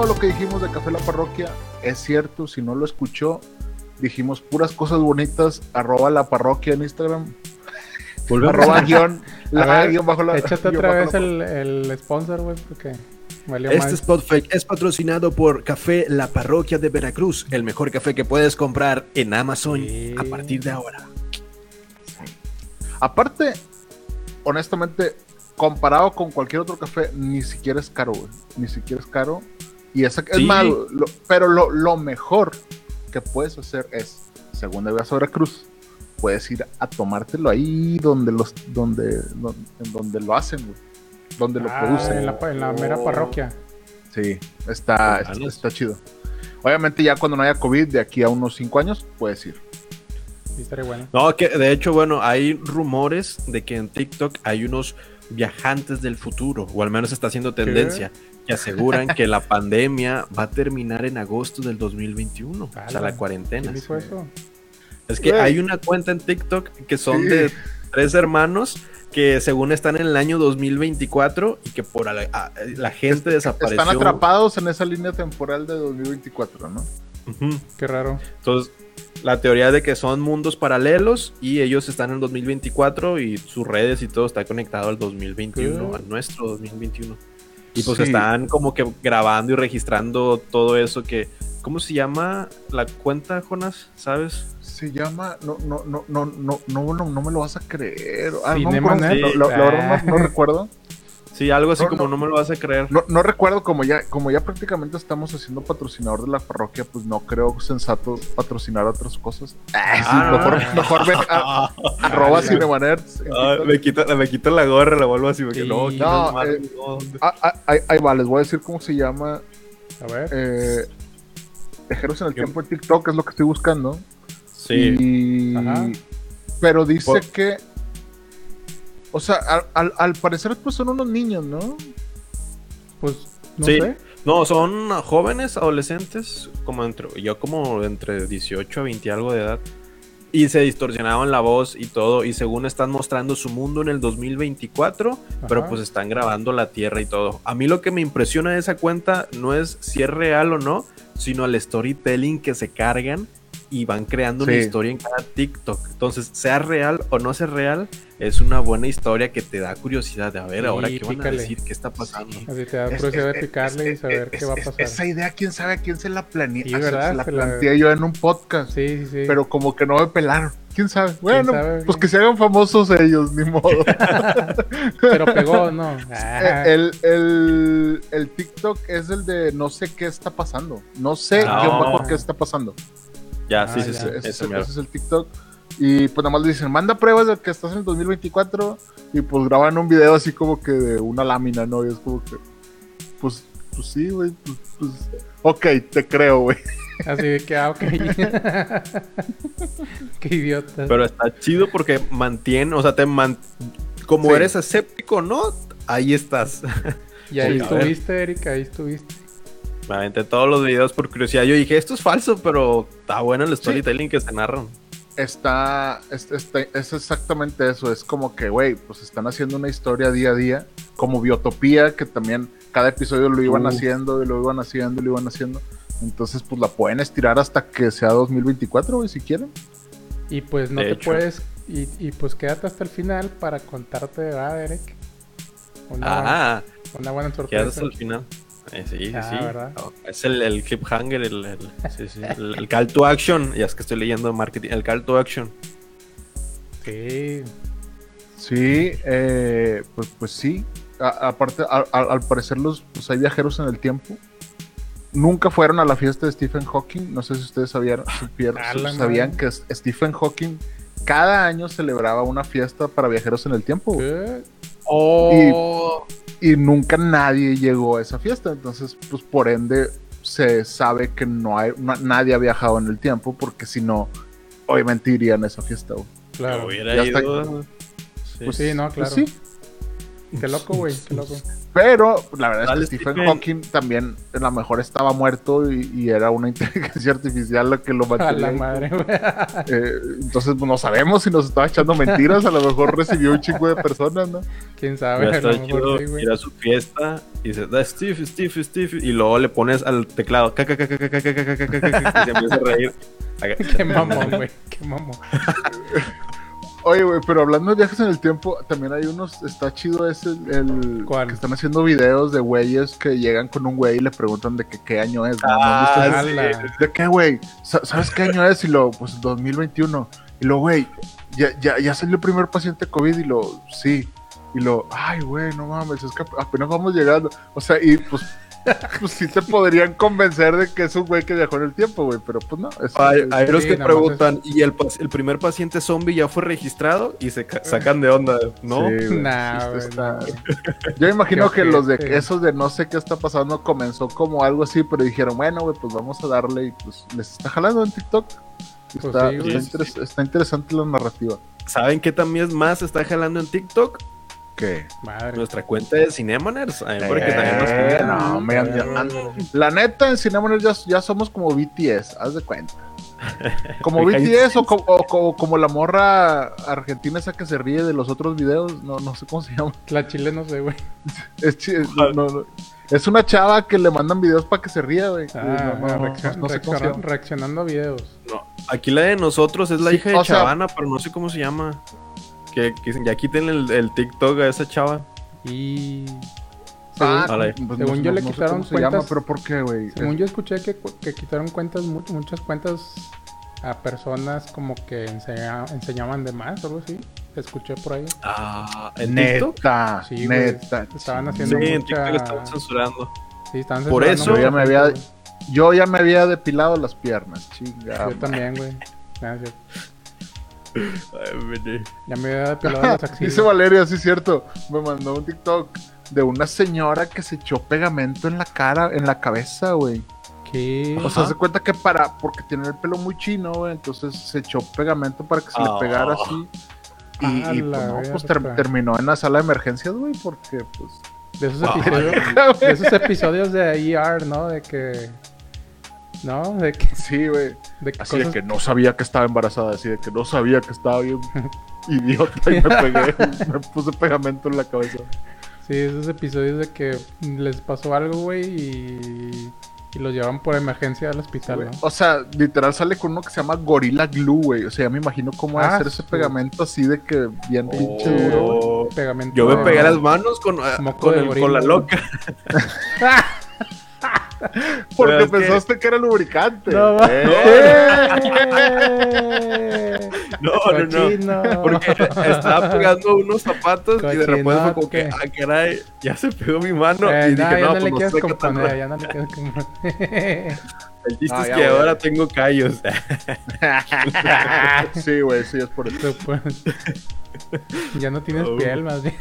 Todo lo que dijimos de Café La Parroquia es cierto. Si no lo escuchó, dijimos puras cosas bonitas. Arroba la parroquia en Instagram. Arroba guion. A la ver, guion bajo la. Échate guion otra bajo vez la- el, el sponsor, güey, porque valió Este más. Spotfake es patrocinado por Café La Parroquia de Veracruz, el mejor café que puedes comprar en Amazon Sí. a partir de ahora. Aparte, honestamente, comparado con cualquier otro café, ni siquiera es caro, güey. Ni siquiera es caro. Y esa, es Sí. más, lo- pero lo, lo mejor que puedes hacer es, según debes a Veracruz, puedes ir a tomártelo ahí donde los, donde, donde, en donde lo hacen, güey. Donde lo Ah, producen. en la, en la mera Oh. parroquia. Sí, está, está, está chido. Obviamente ya cuando no haya COVID, de aquí a unos 5 años, puedes ir. Sí, estaría bueno. No, que de hecho, bueno, hay rumores de que en TikTok hay unos viajantes del futuro, o al menos está haciendo tendencia, que aseguran que la pandemia va a terminar en agosto del 2021, o sea, la cuarentena. Es que hay una cuenta en TikTok que son Sí. de tres hermanos que según están en el año 2024 y que por la, a- la gente desapareció. Están atrapados en esa línea temporal de 2024, ¿no? Ujú. Qué raro. Entonces, la teoría de que son mundos paralelos y ellos están en 2024 y sus redes y todo está conectado al 2021, ¿Qué? a nuestro 2021. Y pues están como que grabando y registrando todo eso que... ¿Cómo se llama la cuenta, Jonas? ¿Sabes? Se llama... No, no, no, no, no, no, no me lo vas a creer. Ah, Cinema no, no, ¿eh? lo, lo, verdad no, no ah. recuerdo. Sí, algo así No, como no. no. me lo vas a creer. No, no recuerdo como ya, como ya prácticamente estamos haciendo patrocinador de la parroquia, pues no creo sensato patrocinar otras cosas. Ah, sí, Ah, mejor, mejor ven a, arroba TikTok. me, quito, me quito la gorra, la vuelvo así porque Sí. no, No, eh, no. Ah, ah, ahí, va, les voy a decir cómo se llama. A ver. Eh, en el tiempo en TikTok es lo que estoy buscando. Sí. Y- Ajá. Pero dice Por- que. O sea, al, al- al parecer, pues son unos niños, ¿no? Pues, no Sí. sé. No, son jóvenes, adolescentes, como entre, yo como entre 18 a 20 y algo de edad. Y se distorsionaban la voz y todo, y según están mostrando su mundo en el 2024, pero Ajá. pues están grabando la Tierra y todo. A mí lo que me impresiona de esa cuenta no es si es real o no, sino el storytelling que se cargan y van creando una historia en cada TikTok. Entonces, sea real o no sea real, es una buena historia que te da curiosidad de a ver Sí, ahora qué van a decir, qué está pasando. Así te da curiosidad de es- picarle y saber es- qué va a pasar. Esa idea, quién sabe a quién se la planea. Sí, se- ¿verdad? Se la Se la- planteé yo en un podcast. Sí, sí, sí. Pero como que no me pelaron. ¿Quién sabe? Bueno, sabe? pues que se hagan famosos ellos, ni modo. Pero pegó, no. Eh, el, el, el TikTok es el de no sé qué está pasando. No sé Ah. bajo qué está pasando. Ya, Ah, sí, sí, ya. sí. Ese, ese es, el- mero. ese es el TikTok. Y pues nada más le dicen, manda pruebas de que estás en el 2024. Y pues graban un video así como que de una lámina, ¿no? Y es como que, pues, pues sí, güey. Pues, pues, ok, te creo, güey. Así de que, ah, ok. Qué idiota. Pero está chido porque mantiene, o sea, te man... como Sí. eres escéptico, ¿no? Ahí estás. y ahí Sí, estuviste, Erika, ahí estuviste. Me aventé todos los videos por curiosidad. Yo dije, esto es falso, pero está bueno el storytelling que se narran. Está, es, está- es exactamente eso. Es como que, güey, pues están haciendo una historia día a día. Como Biotopía, que también cada episodio lo iban Uh. haciendo y lo iban haciendo y lo iban haciendo. Entonces, pues la pueden estirar hasta que sea 2024, güey, si quieren. Y pues no De te hecho. puedes. Y, y pues quédate hasta el final para contarte, ¿verdad, Derek? Una, buena, Ah, una buena sorpresa. hasta el final. Eh, sí, sí, Ah, sí. ¿verdad? No, es el, el cliffhanger, el, el, sí, sí, el- el call to action. Ya es que estoy leyendo marketing. El call to action. Sí. Sí, eh, pues, pues sí. A- aparte, a- a- al parecer los, pues hay viajeros en el tiempo. Nunca fueron a la fiesta de Stephen Hawking. No sé si ustedes sabían, supieron- A la sabían que Stephen Hawking cada año celebraba una fiesta para viajeros en el tiempo. ¿Qué? Oh, y nunca nadie llegó a esa fiesta. Entonces, pues por ende, se sabe que no hay, na- nadie ha viajado en el tiempo, porque si no, obviamente irían a esa fiesta. güey. Claro. Hubiera ido. Sí. Pues Sí, no, Pues claro. sí, Qué loco, güey, qué loco. Pero la verdad es que Stephen, Hawking también a lo mejor estaba muerto y, era una inteligencia artificial la que lo mató. A la madre, eh, entonces pues, no sabemos si nos estaba echando mentiras, a lo mejor recibió un chingo de personas, ¿no? Quién sabe. Ya a su fiesta y dice, da Steve, Steve, Steve, y luego le pones al teclado, caca, caca, caca, caca, caca, caca, caca, y se empieza a reír. qué mamón, güey, qué mamón. Oye, güey, pero hablando de viajes en el tiempo, también hay unos, está chido ese, el, ¿Cuál? que están haciendo videos de güeyes que llegan con un güey y le preguntan de que, qué año es. ¿no? ¿No Ah, ese? sí. Ala. ¿De qué, güey? Sa- ¿Sabes qué año es? Y lo, pues 2021. Y lo, güey, ya, ya, ya salió el primer paciente COVID y lo, sí. Y lo, ay, güey, no mames, es que apenas vamos llegando. O sea, y pues, pues sí te podrían convencer de que es un güey que viajó en el tiempo, güey, pero pues no. es- Hay, los que preguntan, ¿y el, el primer paciente zombie ya fue registrado? Y se ca- sacan de onda, ¿no? Sí, güey, Nah, güey, está-. Yo imagino Qué que los de esos de no sé qué está pasando comenzó como algo así, pero dijeron, bueno, güey, pues vamos a darle y pues les está jalando en TikTok. Pues está, sí, está güey. interes- está interesante la narrativa. ¿Saben qué también más está jalando en TikTok? ¿Qué? Madre. Nuestra cuenta de porque Eh, también nos sigan. no, hombre, ya- ya- La neta, en Cinemones ya, ya somos como BTS, haz de cuenta. Como BTS o, co- o co- como la morra argentina esa que se ríe de los otros videos, no, no sé cómo se llama. La chile no sé, güey. Es, chi- no, no. Es una chava que le mandan videos para que se ría, güey. Ah, No, no, no, reaccion- no sé cómo se reacciona- llama. reaccionando a videos. No, aquí la de nosotros es la Sí, hija de sea- Chavana, pero no sé cómo se llama. Que, que ya quiten el, el TikTok a esa chava. Y. Ah, Según, pues según no- yo le no sé quitaron cómo se llama, cuentas- pero ¿por qué, güey? según yo escuché que, que quitaron cuentas, mu- muchas cuentas a personas como que enseña- enseñaban de más o algo así. Escuché por ahí. Ah, ¿en TikTok? Neta, Sí, neta. Estaban Sí, haciendo en mucha- TikTok están censurando. Sí, estaban Por censurando eso- mucha Yo ya me había-. Yo ya me había depilado las piernas, chinga. Yo también, güey. Sí. Ay. Ya me había axilas. Dice Valeria, sí es cierto. Me mandó un TikTok de una señora que se echó pegamento en la cara, en la cabeza, güey. ¿Qué? O sea, Ajá. se cuenta que para, porque tiene el pelo muy chino, güey, entonces se echó pegamento para que se Ah. le pegara así. Y, A y, la pues, no, pues, ter- verga. terminó en la sala de emergencias, güey, porque pues. De esos, Wow. episodios, de esos episodios de ER, ¿no? De que. ¿No? De que. Sí, güey. De que Así de que no sabía que estaba embarazada, así de que no sabía que estaba bien idiota y me pegué, me puse pegamento en la cabeza. Sí, esos episodios de que les pasó algo, güey, y, y los llevan por emergencia al hospital, güey. ¿no? O sea, literal sale con uno que se llama Gorilla Glue, güey. O sea, ya me imagino cómo a Ah, hacer ese sí. pegamento así de que bien pinche duro. Oh, Pegamento. Yo me pegué las manos con, ah, con, el- gorila, con la loca. Porque que- pensaste que... era lubricante. No, Eh. No, no, no. Porque estaba pegando unos zapatos y de repente fue como que, ah, caray, ya se pegó mi mano. Eh, y no, dije, ya no, no, le pues quieres no sé qué tan componer, raro. ya no le quieres componer. El chiste Ah, es ya, que ahora tengo callos. sí, güey, sí, es por eso. Ya no tienes Oh. piel, más bien.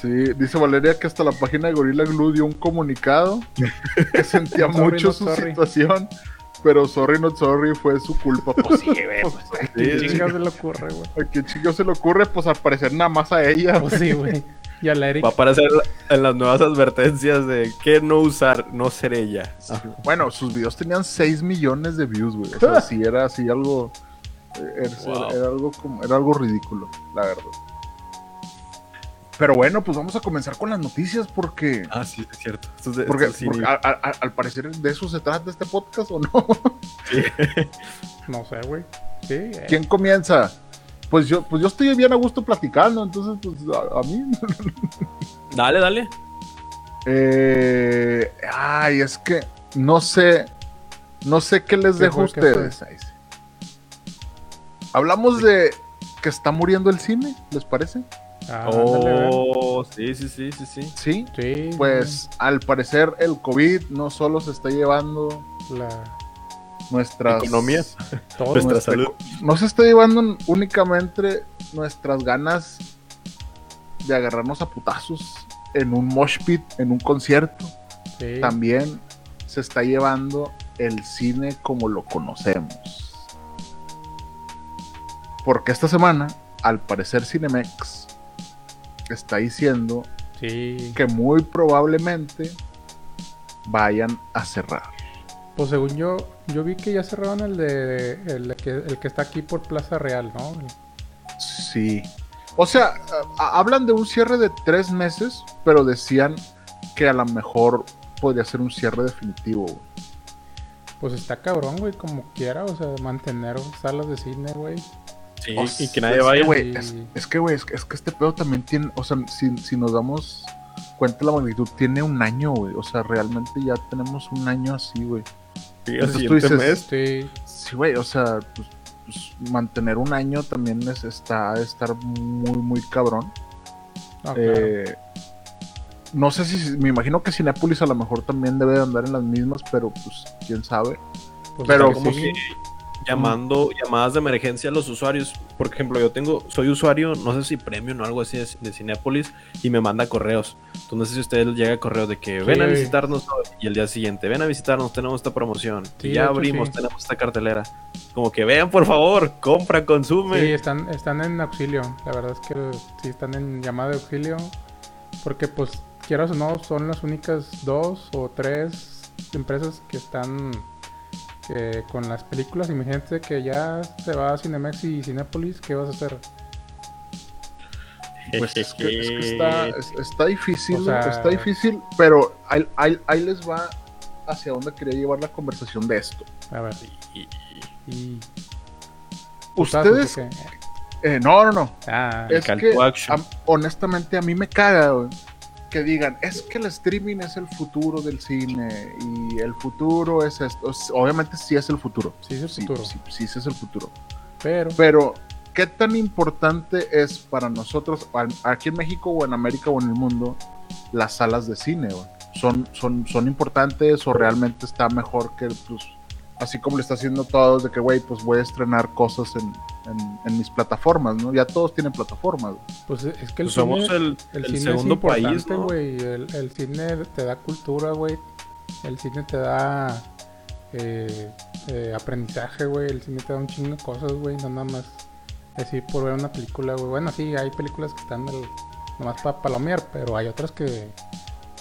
Sí, dice Valeria que hasta la página de Gorilla Glue dio un comunicado que sentía mucho su sorry. situación, pero sorry not sorry fue su culpa. Pues sí, güey. pues, ¿A Sí, chingados se le ocurre, güey? ¿A quién chingo se le ocurre? Pues al parecer nada más a ella. Pues sí, güey. Y a la Eric. Va a aparecer en las nuevas advertencias de qué no usar, no ser ella. Sí. Bueno, sus videos tenían 6 millones de views, güey. O sea, sí era así algo. eh, Era, Wow. era algo como, era algo ridículo, la verdad. Pero bueno, pues vamos a comenzar con las noticias porque. Ah, sí, es cierto. Es Porque, esto sí, porque a- a- a- al parecer de eso se trata este podcast o no. No sé, güey. Sí. eh. ¿Quién comienza? Pues yo, pues yo estoy bien a gusto platicando, entonces pues a, a mí. Dale, dale. Eh, ay, es que no sé, no sé qué les ¿Qué dejo a ustedes. Ahí sí. Hablamos de que está muriendo el cine, ¿les parece? Ah. Oh, sí, sí, sí, sí, sí. Sí. Sí. Pues al parecer el COVID no solo se está llevando La... nuestras Economía. Todo. Nuestra nuestra salud. no se está llevando únicamente nuestras ganas de agarrarnos a putazos en un mosh pit, en un concierto, Sí. también se está llevando el cine como lo conocemos. Porque esta semana, al parecer Cinemex está diciendo Sí. que muy probablemente vayan a cerrar. Pues según yo, yo vi que ya cerraron el de el que, el que está aquí por Plaza Real, ¿no? Sí. O sea, a- hablan de un cierre de tres meses, pero decían que a lo mejor podría ser un cierre definitivo. güey. Pues está cabrón, güey, como quiera, o sea, mantener salas de cine, güey. Sí, y que nadie es vaya. es, es que, güey, es, que- es que este pedo también tiene, o sea, si, si nos damos cuenta de la magnitud, tiene un año, güey. O sea, realmente ya tenemos un año así, güey. Sí, Entonces tú dices- mes. Sí, Sí, güey, o sea, pues, pues, mantener un año también es, está, estar muy, muy cabrón. no, claro. Eh, no sé si, me imagino que Cinépolis a lo mejor también debe de andar en las mismas, pero pues quién sabe. Pues pero como sí. Llamando llamadas de emergencia a los usuarios. Por ejemplo, yo tengo, soy usuario, no sé si premium o algo así de, de Cinépolis y me manda correos. Entonces no sé si ustedes llega correo de que ven a visitarnos hoy", y el día siguiente, ven a visitarnos, tenemos esta promoción. Sí, y de ya abrimos, sí. tenemos esta cartelera. Como que vean, por favor, compra, consume. Sí, están, están en auxilio. La verdad es que sí están en llamada de auxilio. Porque pues, quieras o no, son las únicas dos o tres empresas que están eh, con las películas. Imagínate que ya se va a Cinemex y Cinépolis, ¿qué vas a hacer? Pues es que, es que está, es- está difícil, O sea- está difícil, pero ahí, ahí- ahí les va hacia dónde quería llevar la conversación de esto. A ver. Y- Y... Ustedes, eh, no, no, no, Ah, es que am- honestamente a mí me caga güey, que digan, es que el streaming es el futuro del cine y el futuro es esto. Es- Obviamente sí es el futuro. sí es el futuro. sí, sí, sí es el futuro. Pero, Pero, ¿qué tan importante es para nosotros, aquí en México o en América o en el mundo, las salas de cine? güey? ¿Son, son, ¿Son importantes o realmente está mejor que, pues, así como lo está haciendo todos, de que, güey, pues voy a estrenar cosas en, en- en mis plataformas, ¿no? Ya todos tienen plataformas. güey. pues es que el Pues somos cine... el, El, el cine segundo es importante, país, ¿no? güey. El, el cine te da cultura, güey. El cine te da eh, eh, aprendizaje, güey. El cine te da un chingo de cosas, güey. No nada más decir por ver una película, güey. Bueno, sí, hay películas que están nomás para palomear, pero hay otras que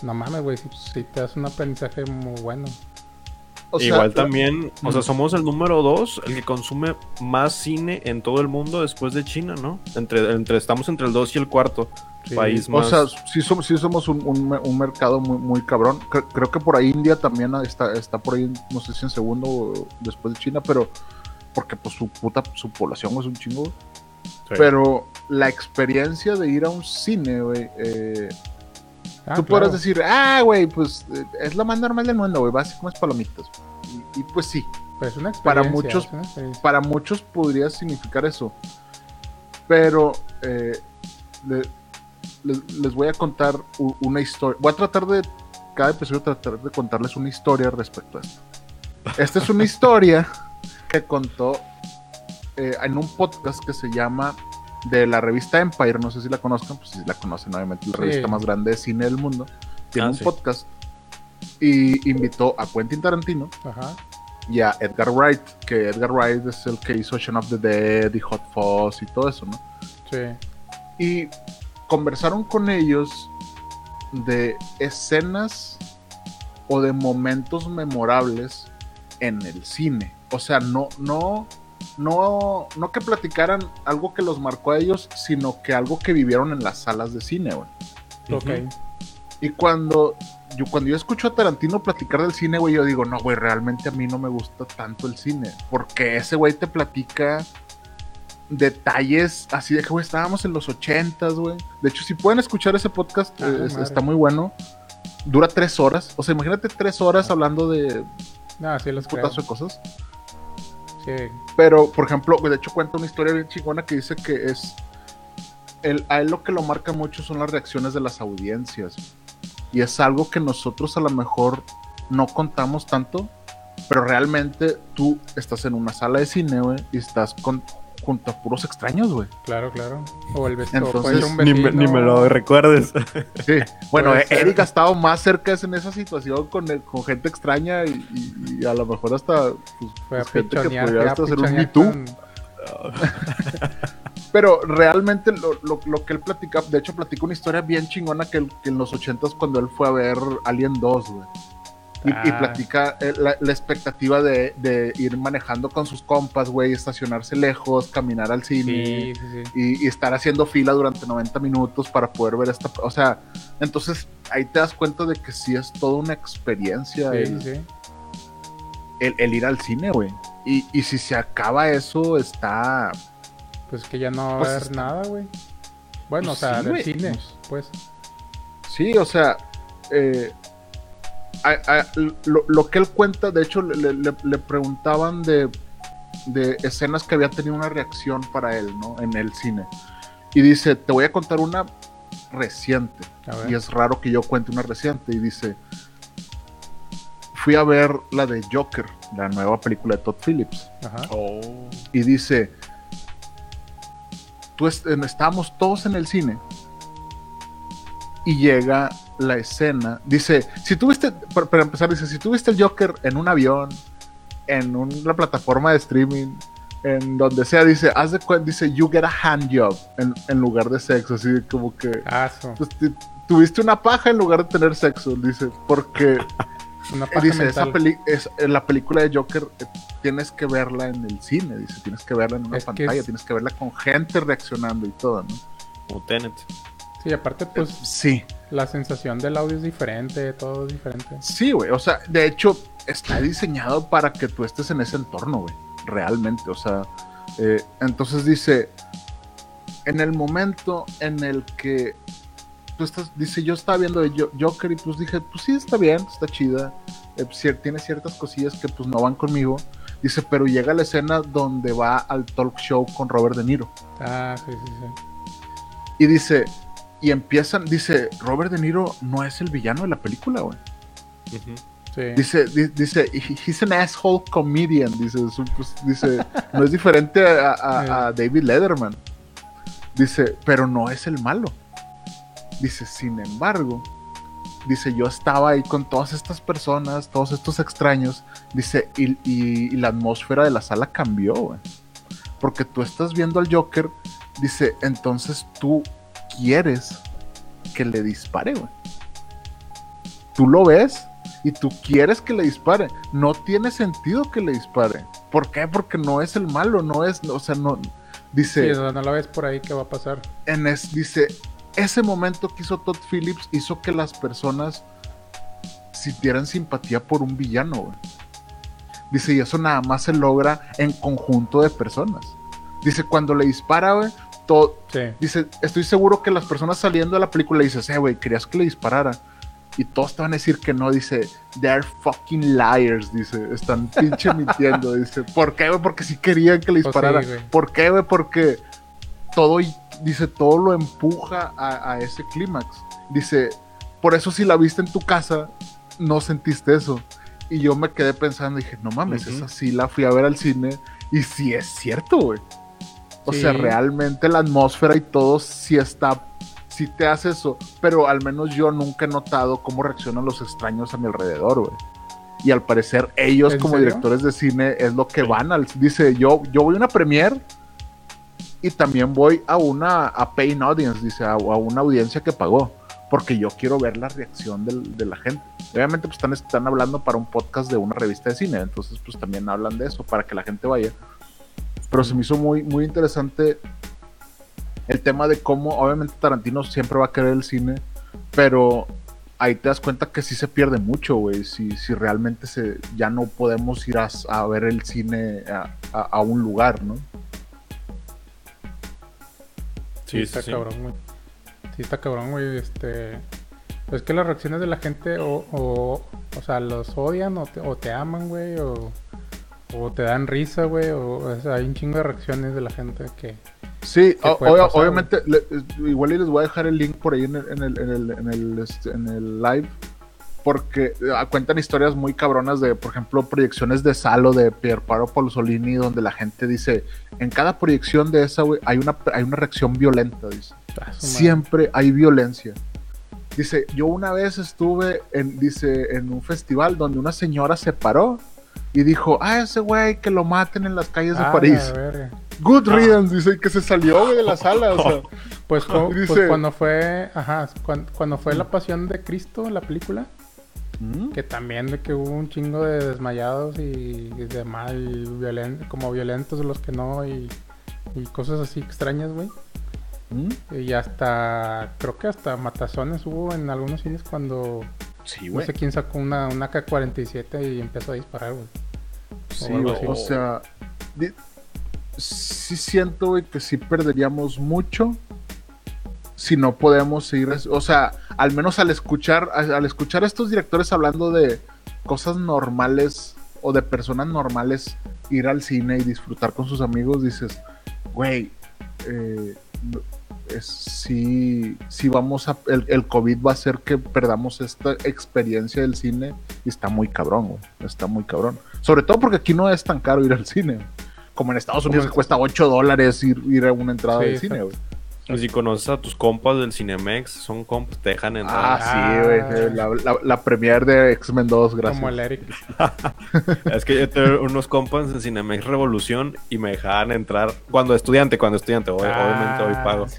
no mames, güey. Si, si te das un aprendizaje muy bueno. O sea, Igual también, o sea, somos el número dos, el que consume más cine en todo el mundo después de China, ¿no? Entre, entre estamos entre el 2 y el cuarto Sí. país O más. sea, sí somos, sí somos un, un me- un mercado muy, muy cabrón. Cre- Creo que por ahí India también está, está por ahí, no sé si en segundo o después de China, pero porque pues su puta, su población es un chingo. Sí. Pero la experiencia de ir a un cine, güey, eh, Ah, tú claro. podrás decir, ah, güey, pues eh, es lo más normal del mundo, güey, vas y comes palomitas. Y, y pues sí, Pues es una para experiencia, muchos- es una experiencia. para muchos podría significar eso. Pero eh, le- les, les voy a contar una historia. Voy a tratar de, cada episodio, tratar de contarles una historia respecto a esto. Esta es una historia que contó eh, en un podcast que se llama de la revista Empire. No sé si la conozcan, pues si la conocen, obviamente, la Sí. revista más grande de cine del mundo. Tiene Ah, un sí. podcast y invitó a Quentin Tarantino Ajá. y a Edgar Wright, que Edgar Wright es el que hizo Shaun of the Dead y Hot Fuzz y todo eso, ¿no? Sí. Y conversaron con ellos de escenas o de momentos memorables en el cine. O sea, no, no, no, no que platicaran algo que los marcó a ellos, sino que algo que vivieron en las salas de cine, güey. Ok. Y cuando yo, cuando yo escucho a Tarantino platicar del cine, güey, yo digo, no, güey, realmente a mí no me gusta tanto el cine. Porque ese güey te platica detalles así de que, güey, estábamos en los ochentas, güey. De hecho, si pueden escuchar ese podcast, Ah, eh, es- está muy bueno. Dura tres horas. O sea, imagínate tres horas hablando de No, sí los creo. putazo de cosas. Pero, por ejemplo, de hecho cuenta una historia bien chingona que dice que es... El, a él lo que lo marca mucho son las reacciones de las audiencias. Y es algo que nosotros a lo mejor no contamos tanto, pero realmente tú estás en una sala de cine, güey, y estás con, junto a puros extraños, güey. Claro, claro. O el vecino. Entonces, un Ni me, vecino. ni me lo recuerdes. Sí. Bueno, eh. Eric ha estado más cerca en esa situación con, el- con gente extraña y, y- y a lo mejor hasta pues, Fue a pues, gente que podría hasta hacer un Me Too. con- Pero realmente lo, lo- lo que él platica, de hecho platica una historia bien chingona que, que en los ochentas cuando él fue a ver Alien 2, güey. Y, y Ah. platica eh, la, la expectativa de, de ir manejando con sus compas, güey, estacionarse lejos, caminar al cine. Sí, sí, sí. y, y estar haciendo fila durante 90 minutos para poder ver esta. O sea, entonces ahí te das cuenta de que sí es toda una experiencia Sí, el, el- el ir al cine, güey. Y, y si se acaba eso, está. Pues que ya no va Pues a haber está- nada, güey. Bueno, Pues o sea, sí, del cine, pues. Sí, o sea. eh, a- a- lo, lo que él cuenta, de hecho, le, le- le preguntaban de, de escenas que había tenido una reacción para él, ¿no? En el cine. Y dice: Te voy a contar una reciente. Y es raro que yo cuente una reciente. Y dice: Fui a ver la de Joker, la nueva película de Todd Phillips. Ajá. Oh. Y dice: tú Estábamos todos en el cine. Y llega la escena. Dice: Si tuviste, para, para empezar, dice: Si tuviste el Joker en un avión, en una plataforma de streaming, en donde sea, dice: Haz de cuenta, dice: You get a hand job en, en lugar de sexo. Así como que. Pues, tuviste una paja en lugar de tener sexo, dice, porque Una paja dice, esa peli es, en la película de Joker eh, tienes que verla en el cine, dice, tienes que verla en una Es que pantalla, es- tienes que verla con gente reaccionando y todo, ¿no? Como Tenet. Sí, aparte, pues, Sí, la sensación del audio es diferente, todo es diferente. sí, güey, o sea, de hecho, está diseñado para que tú estés en ese entorno, güey, realmente, o sea, eh, entonces dice, en el momento en el que tú estás, dice, yo estaba viendo de Jo- Joker y pues dije, pues sí, está bien, está chida, eh, tiene ciertas cosillas que pues no van conmigo, dice, pero llega la escena donde va al talk show con Robert De Niro Ah, sí, sí, sí. y dice, y empiezan, dice, Robert De Niro no es el villano de la película, güey. Sí. Dice, di- dice, "He- he's an asshole comedian. Dice, pues, dice, no es diferente a, a- a David Letterman. Dice, pero no es el malo. Dice, sin embargo, dice, yo estaba ahí con todas estas personas, todos estos extraños. Dice, y, y- y la atmósfera de la sala cambió, güey. Porque tú estás viendo al Joker. Dice, entonces tú quieres que le dispare, güey. Tú lo ves y tú quieres que le dispare. No tiene sentido que le dispare. ¿Por qué? Porque no es el malo, no es, o sea, no. Dice, no la ves por ahí, ¿qué va a pasar? en es, dice, ese momento que hizo Todd Phillips hizo que las personas sintieran simpatía por un villano, güey. Dice, y eso nada más se logra en conjunto de personas. Dice, cuando le dispara, güey, todo, Sí. Dice, estoy seguro que las personas saliendo de la película dices, eh, güey, querías que le disparara. Y todos te van a decir que no, dice, they're fucking liars, dice, están pinche mintiendo, dice, ¿por qué, güey? Porque sí querían que le Pues disparara. sí, güey. ¿Por qué, güey? Porque todo, dice, todo lo empuja a, a ese clímax. Dice, por eso si la viste en tu casa, no sentiste eso. Y yo me quedé pensando, dije, no mames, Ujú. esa sí la fui a ver al cine. Y sí es cierto, güey. O Sí. sea, realmente la atmósfera y todo sí está, sí te hace eso, pero al menos yo nunca he notado cómo reaccionan los extraños a mi alrededor, güey. Y al parecer ellos ¿En como serio? directores de cine es lo que van al, dice, yo, yo voy a una premiere y también voy a una, a paying audience, dice, a, a una audiencia que pagó, porque yo quiero ver la reacción del- de la gente. Obviamente pues están, están hablando para un podcast de una revista de cine, entonces pues también hablan de eso, para que la gente vaya pero se me hizo muy, muy interesante el tema de cómo, obviamente Tarantino siempre va a querer el cine, pero ahí te das cuenta que sí se pierde mucho, güey, si, si realmente se, ya no podemos ir a, a ver el cine a, a- a un lugar, ¿no? Sí, está cabrón, güey. Sí, está cabrón, güey. Este. Pues es que las reacciones de la gente, o, o, o sea, los odian o te, o te aman, güey, o, o te dan risa, güey, o, o sea, hay un chingo de reacciones de la gente que. Sí, ¿Qué o- puede obvia- pasar, obviamente, le- igual y les voy a dejar el link por ahí en el, en el, en el, en el, este, en el live porque eh, cuentan historias muy cabronas de, por ejemplo, proyecciones de Salo de Pierpaolo Pasolini, donde la gente dice, en cada proyección de esa, güey, hay una, hay una reacción violenta, dice. Ah. Siempre hay violencia. Dice, yo una vez estuve en, dice, en un festival donde una señora se paró y dijo, ah, ese güey que lo maten en las calles de Ah, París. Good riddance, dice, y que se salió, güey, de la sala, o sea. Pues, cu- Dice- pues cuando fue, ajá, cuan- cuando, fue la pasión de Cristo, la película, ¿Mm? que también de que hubo un chingo de desmayados y de mal, violen- como violentos los que no y, y cosas así extrañas, güey. ¿Mm? Y hasta, creo que hasta matazones hubo en algunos cines cuando Sí, no sé quién sacó una, una K-47 y empezó a disparar, güey. Sí, algo güey, así. o sea, sí siento, güey, que sí perderíamos mucho si no podemos seguir, o sea, al menos al escuchar, al escuchar a estos directores hablando de cosas normales o de personas normales, ir al cine y disfrutar con sus amigos, dices, güey, eh, es, sí, sí vamos a, el, el COVID va a hacer que perdamos esta experiencia del cine y está muy cabrón, güey, está muy cabrón. Sobre todo porque aquí no es tan caro ir al cine. Como en Estados Unidos que cuesta 8 dólares ir, ir a una entrada Sí, de cine, güey. Y si conoces a tus compas del Cinemex, son compas, te dejan entrar. Ah, sí, güey. La, la, la premiere de X-Men 2, gracias. Como el Eric. Es que yo tengo unos compas en Cinemex Revolución y me dejaban entrar cuando estudiante, cuando estudiante, Ah, obviamente hoy pago. sí.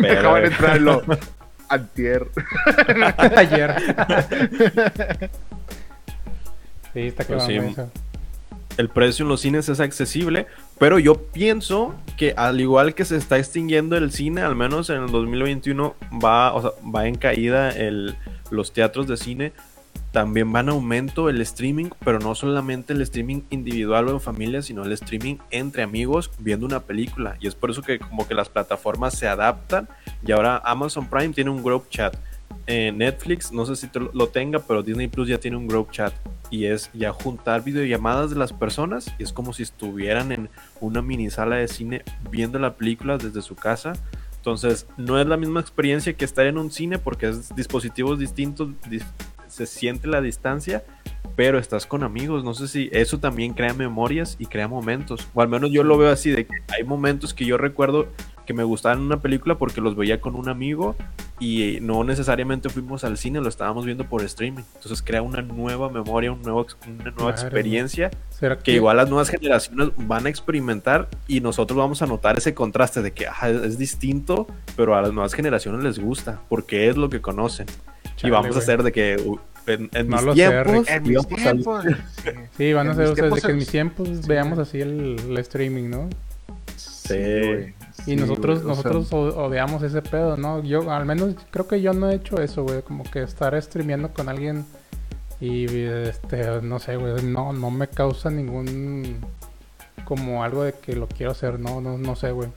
Me Pero, acaban de eh, entrar en lo antier. Ayer. Sí, está Pues quedando sí. el precio en los cines es accesible, pero yo pienso que al igual que se está extinguiendo el cine, al menos en el 2021 va, o sea, va en caída el, los teatros de cine, también va en aumento el streaming, pero no solamente el streaming individual o en familia, sino el streaming entre amigos viendo una película. Y es por eso que como que las plataformas se adaptan y ahora Amazon Prime tiene un group chat. Eh, Netflix, no sé si lo tenga, pero Disney Plus ya tiene un group chat y es ya juntar videollamadas de las personas y es como si estuvieran en una mini sala de cine viendo la película desde su casa. Entonces, no es la misma experiencia que estar en un cine porque es dispositivos distintos, dis- se siente la distancia, pero estás con amigos. No sé si eso también crea memorias y crea momentos. O al menos yo lo veo así, de que hay momentos que yo recuerdo que me gustaban una película porque los veía con un amigo y no necesariamente fuimos al cine, lo estábamos viendo por streaming. Entonces crea una nueva memoria, un nuevo, una nueva Claro. experiencia ¿Será que igual las nuevas generaciones van a experimentar y nosotros vamos a notar ese contraste de que ajá, es distinto, pero a las nuevas generaciones les gusta porque es lo que conocen. y Chale, vamos a güey. hacer de que en, en No mis lo sé, tiempos Rick. En mis al- tiempos. sí. Sí, van a ser ustedes de que en mis tiempos sí. veamos así el, el streaming, ¿no? Sí, Sí. Y Sí, nosotros, güey, sea, nosotros o- odiamos ese pedo, ¿no? Yo, al menos, creo que yo no he hecho eso, güey. Como que estar streameando con alguien y, este, no sé, güey, no, no me causa ningún, como algo de que lo quiero hacer, no, no, no sé, güey.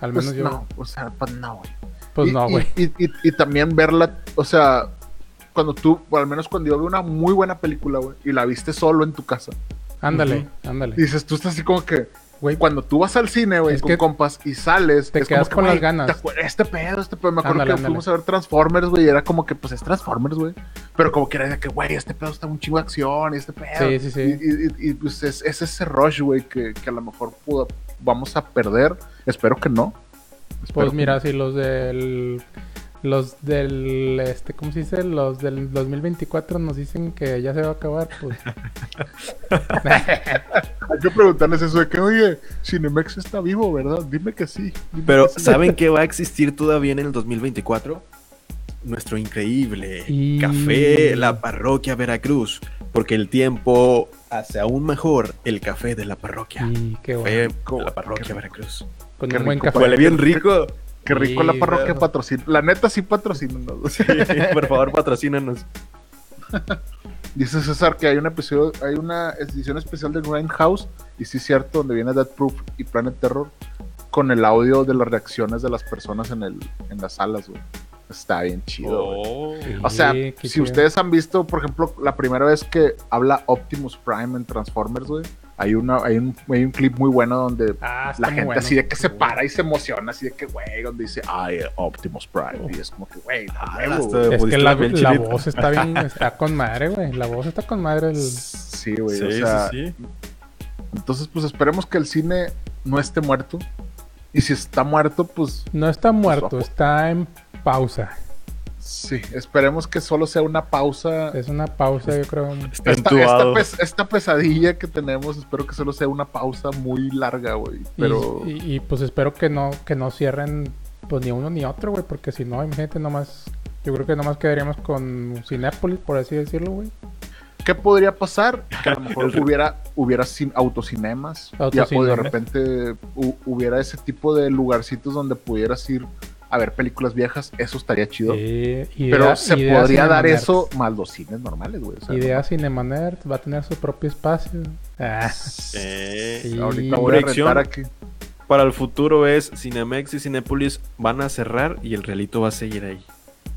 Al pues menos yo, no, o sea, pues no, güey. pues Y- no, güey. Y, y- y también verla, o sea, cuando tú, o al menos cuando yo veo una muy buena película, güey, y la viste solo en tu casa, Ándale, ándale. dices, tú estás así como que, Güey, cuando tú vas al cine, güey, con que compas y sales, te es quedas como que, con las ganas. Este pedo, este pedo. Me acuerdo Ándale, que ándale. fuimos a ver Transformers, güey, y era como que, pues es Transformers, güey. Pero como que era de que, güey, este pedo está un chingo de acción y este pedo. Sí, sí, sí. Y, y- y, pues es, es ese rush, güey, que, que a lo mejor pudo- vamos a perder. Espero que no. Espero Pues que mira, si los del los del este, ¿cómo se dice? Los del 2024 nos dicen que ya se va a acabar, pues Hay que preguntarles eso de que, oye, Cinemex está vivo, ¿verdad? Dime que sí. dime Pero que sí. ¿saben qué va a existir todavía en el 2024? Nuestro increíble Y- café La Parroquia Veracruz. Porque el tiempo hace aún mejor el café de la parroquia. y qué Café bueno, de la parroquia. Veracruz. con qué un buen rico, café. Huele bien rico. Qué rico la parroquia patrocina. La neta sí patrocina. ¿no? Sí, por favor, patrocínanos. Dice César que hay un episodio, hay una edición especial de Grindhouse, y sí es cierto, donde viene Dead Proof y Planet Terror, con el audio de las reacciones de las personas en el, en las salas, güey. Está bien chido, güey. Oh. Sí, O sea, si chido. ustedes han visto, por ejemplo, la primera vez que habla Optimus Prime en Transformers, güey, Hay, una, hay, un, hay un clip muy bueno donde Ah, la gente bueno. así de que se para y se emociona, así de que, güey, donde dice, ay, Optimus Prime. Y es como que, güey, Ah. Es que la, la voz está bien, está con madre, güey. La voz está con madre. El... Sí, güey. Sí, o sea, sí, sí. entonces, pues esperemos que el cine no esté muerto. Y si está muerto, pues No está muerto, ojo. está en pausa. Sí, esperemos que solo sea una pausa. Es una pausa, yo creo. Está Esta, esta, entubado. pes- esta pesadilla que tenemos, espero que solo sea una pausa muy larga, güey. Y- Pero Y, y, pues espero que no, que no cierren pues ni uno ni otro, güey. Porque si no, imagínate nomás. Yo creo que nomás quedaríamos con Cinépolis, por así decirlo, güey. ¿qué podría pasar? Que a lo mejor hubiera, hubiera cin- autocinemas. Ya, o de Autocinemas. repente hu- hubiera ese tipo de lugarcitos donde pudieras ir a ver películas viejas. Eso estaría chido. Eh, Pero se idea podría dar eso más los cines normales, güey. o sea, Idea va a tener su propio espacio. Ah, Eh, Sí. Ahorita voy a Proyección. rentar aquí. Para el futuro es Cinemex y Cinépolis van a cerrar y el realito va a seguir ahí.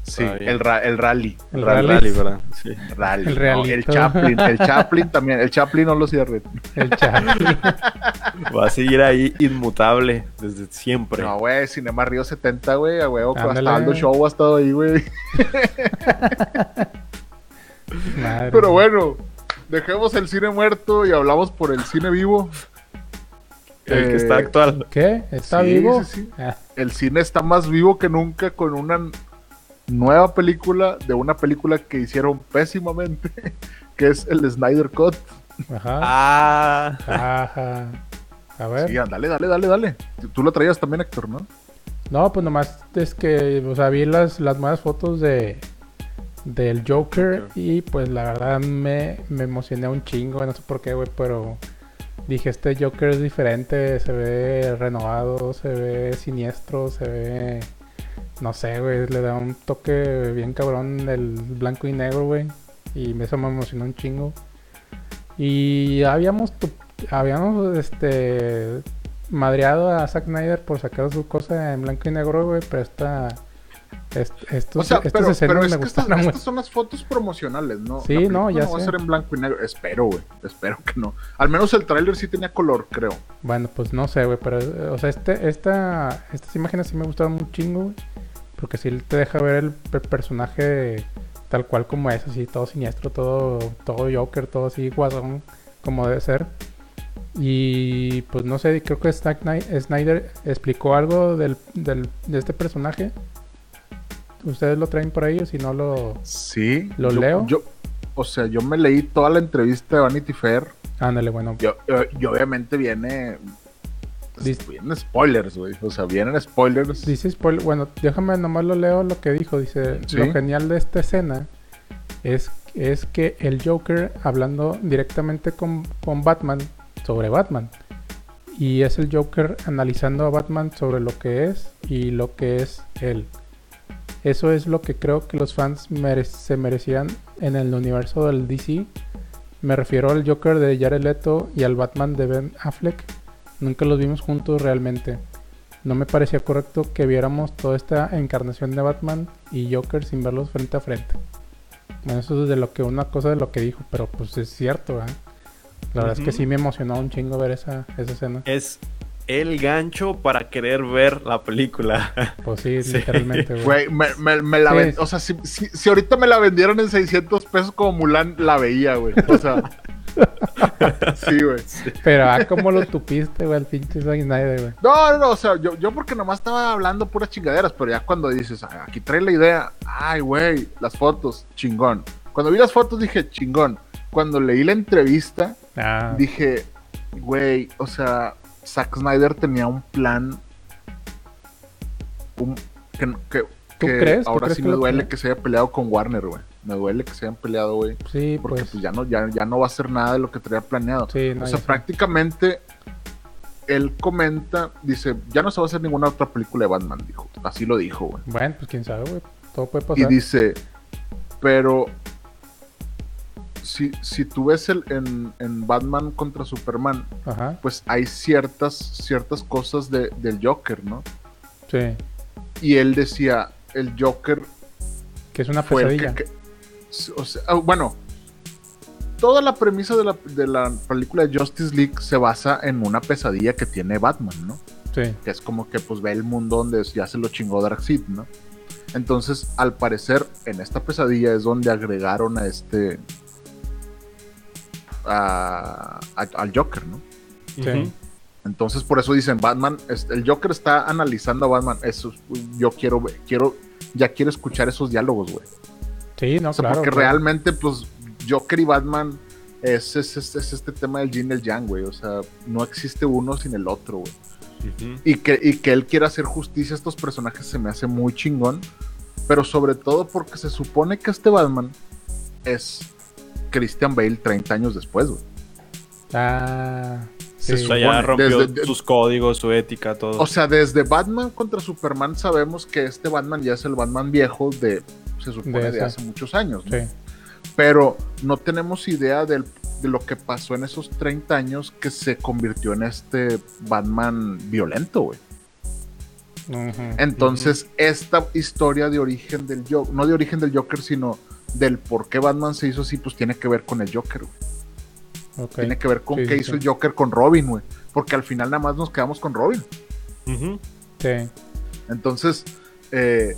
Sí, el, ra- el rally. El Rally, rally. ¿verdad? Sí. Rally. El no, el Chaplin. El Chaplin también. El Chaplin no lo cierre. el chat. Va a seguir ahí inmutable desde siempre. No, güey. Cinema Río 70, güey. A huevo. Hasta Aldo Show ha estado ahí, güey. Madre. Pero bueno. Dejemos el cine muerto y hablamos por el cine vivo. el que eh, está actual. ¿Qué? ¿Está Sí, vivo? sí, sí. Ah, El cine está más vivo que nunca con una nueva película de una película que hicieron pésimamente, que es el Snyder Cut. ajá. Ah, Ajá. A ver. Sí, dale, dale, dale, dale. Tú lo traías también, Héctor, ¿no? No, pues nomás es que, o sea, vi las, las nuevas fotos de del Joker y pues la verdad me, me emocioné un chingo, no sé por qué, güey, pero dije, este Joker es diferente, se ve renovado, se ve siniestro, se ve, no sé, güey, le da un toque bien cabrón el blanco y negro, güey, y eso me emocionó un chingo. Y habíamos, tu- habíamos, este, madreado a Zack Snyder por sacar su cosa en blanco y negro, güey, pero esta... est- estos, O sea, estas pero, escenas pero es me que estas, son las fotos promocionales, ¿no? Sí, no, ya va a ser en blanco y negro. Espero, güey. Espero que no. Al menos el tráiler sí tenía color, creo. Bueno, pues no sé, güey, pero, o sea, este, esta, estas imágenes sí me gustaron un chingo, güey. Porque sí te deja ver el, pe- personaje tal cual como es, así, todo siniestro, todo, todo Joker, todo así, guasón, como debe ser. Y pues no sé, creo que Snyder explicó algo del, del, de este personaje. ¿Ustedes lo traen por ahí o si no lo... Sí. ¿Lo yo- leo? Yo, o sea, yo me leí toda la entrevista de Vanity Fair. Ándale, bueno. Yo, yo- y obviamente viene. Dis- Vienen spoilers, güey. O sea, vienen spoilers. Dice spoiler, bueno, déjame nomás lo leo lo que dijo. Dice, Sí. lo genial de esta escena es, es que el Joker hablando directamente con, con Batman sobre Batman. Y es el Joker analizando a Batman sobre lo que es y lo que es él. Eso es lo que creo que los fans mere- se merecían en el universo del DC. Me refiero al Joker de Jared Leto y al Batman de Ben Affleck. Nunca los vimos juntos realmente. No me parecía correcto que viéramos toda esta encarnación de Batman y Joker sin verlos frente a frente. Bueno, eso es de lo que una cosa de lo que dijo, pero pues es cierto, ¿eh? La verdad es que sí me emocionó un chingo ver esa, esa escena. es el gancho para querer ver la película. Pues sí, Sí. literalmente, güey. Güey, me, me- me la Sí. ven- O sea, si, si- si ahorita me la vendieron en 600 pesos como Mulan, la veía, güey. O sea. sí, güey. Pero ah, cómo lo tupiste, güey, el pinche Zack Snyder, güey. No, no, no, o sea, yo, yo porque nomás estaba hablando puras chingaderas, pero ya cuando dices, "Ah, aquí trae la idea, ay, güey, las fotos, chingón. Cuando vi las fotos dije, chingón. Cuando leí la entrevista, Ah, dije, güey, o sea, Zack Snyder tenía un plan. un- que, que- ¿Tú que crees? ¿Tú ahora crees sí que me duele que se haya peleado con Warner, güey. Me duele que se hayan peleado, güey. sí, Porque pues. pues, ya, no, ya, ya no va a ser nada de lo que traía planeado. Sí, no, o sea, prácticamente él comenta, dice, ya no se va a hacer ninguna otra película de Batman, dijo. Así lo dijo, güey. Bueno, pues quién sabe, güey. Todo puede Y pasar. dice, pero si, si tú ves el, en, en Batman contra Superman, Ajá, pues hay ciertas, ciertas cosas de- del Joker, ¿no? sí. Y él decía, el Joker Que es una pesadilla. que... que- o sea, ah, bueno, toda la premisa de la, de la película de Justice League se basa en una pesadilla que tiene Batman, ¿no? Sí. Que es como que pues ve el mundo donde ya se lo chingó Darkseid, ¿no? Entonces, al parecer, en esta pesadilla es donde agregaron a este. a- a- al Joker, ¿no? Sí. Entonces, por eso dicen Batman. es- el Joker está analizando a Batman. Eso, yo quiero, ver- quiero, ya quiero escuchar esos diálogos, güey. Sí, no, O sea, claro. porque claro. realmente, pues, Joker y Batman es, es, es- es este tema del yin y el yang, güey. O sea, no existe uno sin el otro, güey. Y que, y que él quiera hacer justicia a estos personajes se me hace muy chingón. Pero sobre todo porque se supone que este Batman es Christian Bale 30 años después, güey. Ah, Se sí. O sea, ya supone, rompió desde- sus códigos, su ética, todo. O sea, desde Batman contra Superman sabemos que este Batman ya es el Batman viejo de, se supone, De hace muchos años. ¿no? Sí. Pero no tenemos idea del- de lo que pasó en esos 30 años que se convirtió en este Batman violento, güey. Entonces, esta historia de origen del Joker, no de origen del Joker, sino del por qué Batman se hizo así, pues tiene que ver con el Joker, güey. Tiene que ver con Sí, qué sí, hizo el Joker con Robin, güey. Porque al final nada más nos quedamos con Robin. Sí. Entonces, eh,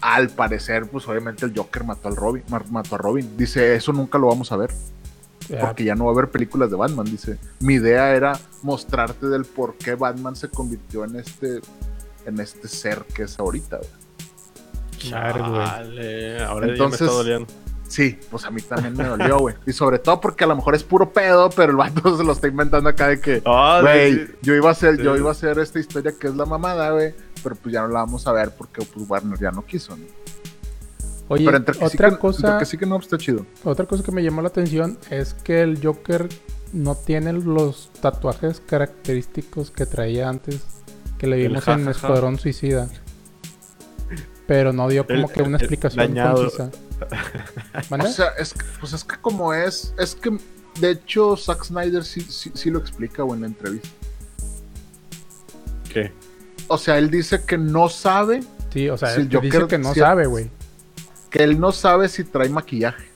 al parecer, pues obviamente el Joker mató al Robin, ma- mató a Robin. Dice, eso nunca lo vamos a ver, porque ya no va a haber películas de Batman. Dice, mi idea era mostrarte del por qué Batman se convirtió en este, en este ser que es ahorita. Char, güey. Chale, ahora ya me Entonces- está doliendo. Sí, pues a mí también me dolió, güey. Y sobre todo porque a lo mejor es puro pedo, pero el vato se lo está inventando acá de que, Ah, güey, sí. yo iba a hacer, yo iba a hacer esta historia que es la mamada, güey, pero pues ya no la vamos a ver porque pues Warner ya no quiso, ¿no? Oye, pero entre que, sí otra que, cosa, entre que sí que no, pues está chido. otra cosa que me llamó la atención es que el Joker no tiene los tatuajes característicos que traía antes que le vimos en. Escuadrón Suicida. Pero no dio como El- que una el explicación dañado. concisa. O sea, es que, pues es que como es, es que de hecho Zack Snyder sí, sí, sí lo explica, güey, en la entrevista. ¿Qué? O sea, él dice que no sabe, sí, o sea, si el él dice Joker que no sabe, güey. que él no sabe si trae maquillaje.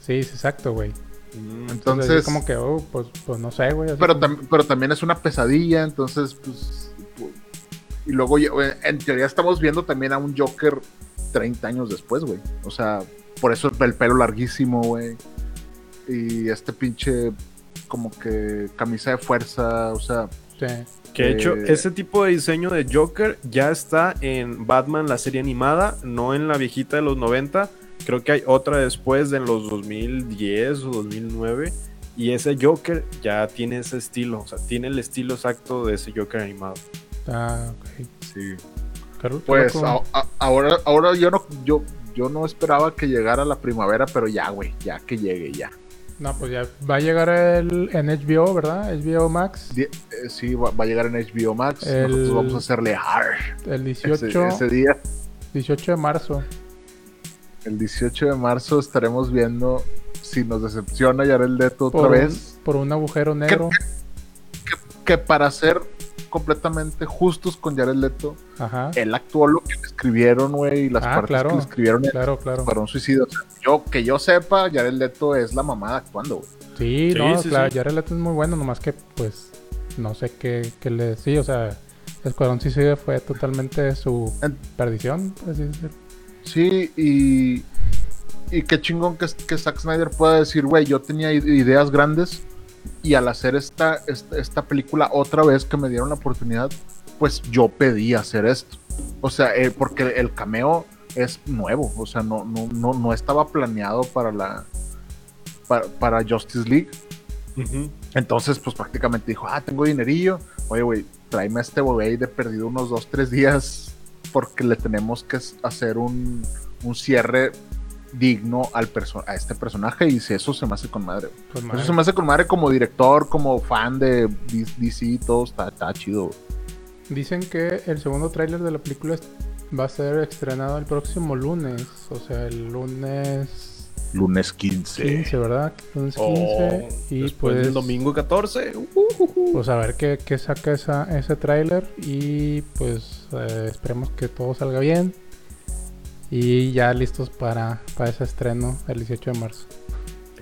Sí, es exacto, güey. Mm, Entonces, Entonces, como que, oh, pues, pues no sé, güey. pero, como- pero también es una pesadilla, entonces, pues, pu- y luego, güey, en teoría estamos viendo también a un Joker 30 años después, güey. O sea, por eso el pelo larguísimo, güey. Y este pinche, como que camisa de fuerza, o sea, Sí. Que de hecho, Eh, ese tipo de diseño de Joker ya está en Batman, la serie animada, no en la viejita de los 90. Creo que hay otra después de en los 2010 o 2009. Y ese Joker ya tiene ese estilo, o sea, tiene el estilo exacto de ese Joker animado. Ah, ok. sí. Pues loco. a- a- ahora, ahora yo no, yo, yo no esperaba que llegara la primavera, pero ya, güey, ya que llegue, ya. No, pues ya va a llegar el, en HBO, ¿verdad? HBO Max. Eh, sí, va, va a llegar en HBO Max. El- Nosotros vamos a hacerle ar El ese, 18, ese día. 18 de marzo. El 18 de marzo estaremos viendo si nos decepciona Leto otra Por un, vez. por un agujero negro. Que para ser completamente justos con Jared Leto, Ajá. él actuó lo que le escribieron, güey, y las Ah, partes claro. que le escribieron Claro, claro. para un suicidio. O sea, yo, que yo sepa, Jared Leto es la mamada actuando, güey. Sí, Sí, no, sí, claro, sí. Jared Leto es muy bueno, nomás que, pues, no sé qué, qué le... Sí, o sea, Escuadrón Suicida fue totalmente su En- perdición, por así decirlo. Sí, y, y qué chingón que, que Zack Snyder pueda decir, güey, yo tenía ideas grandes y al hacer esta, esta, esta película otra vez que me dieron la oportunidad, pues yo pedí hacer esto. O sea, eh, porque el cameo es nuevo, o sea, no, no, no, no estaba planeado para la para, para Justice League. Entonces, pues prácticamente dijo, ah, tengo dinerillo. Oye, güey, tráeme a este güey de perdido unos dos, tres días porque le tenemos que hacer un, un cierre digno al perso- a este personaje y si eso se me hace con madre. Eso se me hace con madre como director, como fan de DC y todo, está, está chido. Dicen que el segundo tráiler de la película va a ser estrenado el próximo lunes, o sea, el lunes Lunes 15. 15, ¿verdad? Lunes 15 Oh, y después pues del domingo 14. uh, pues a ver qué, qué saca esa, ese tráiler y pues eh, esperemos que todo salga bien y ya listos para, para ese estreno el 18 de marzo.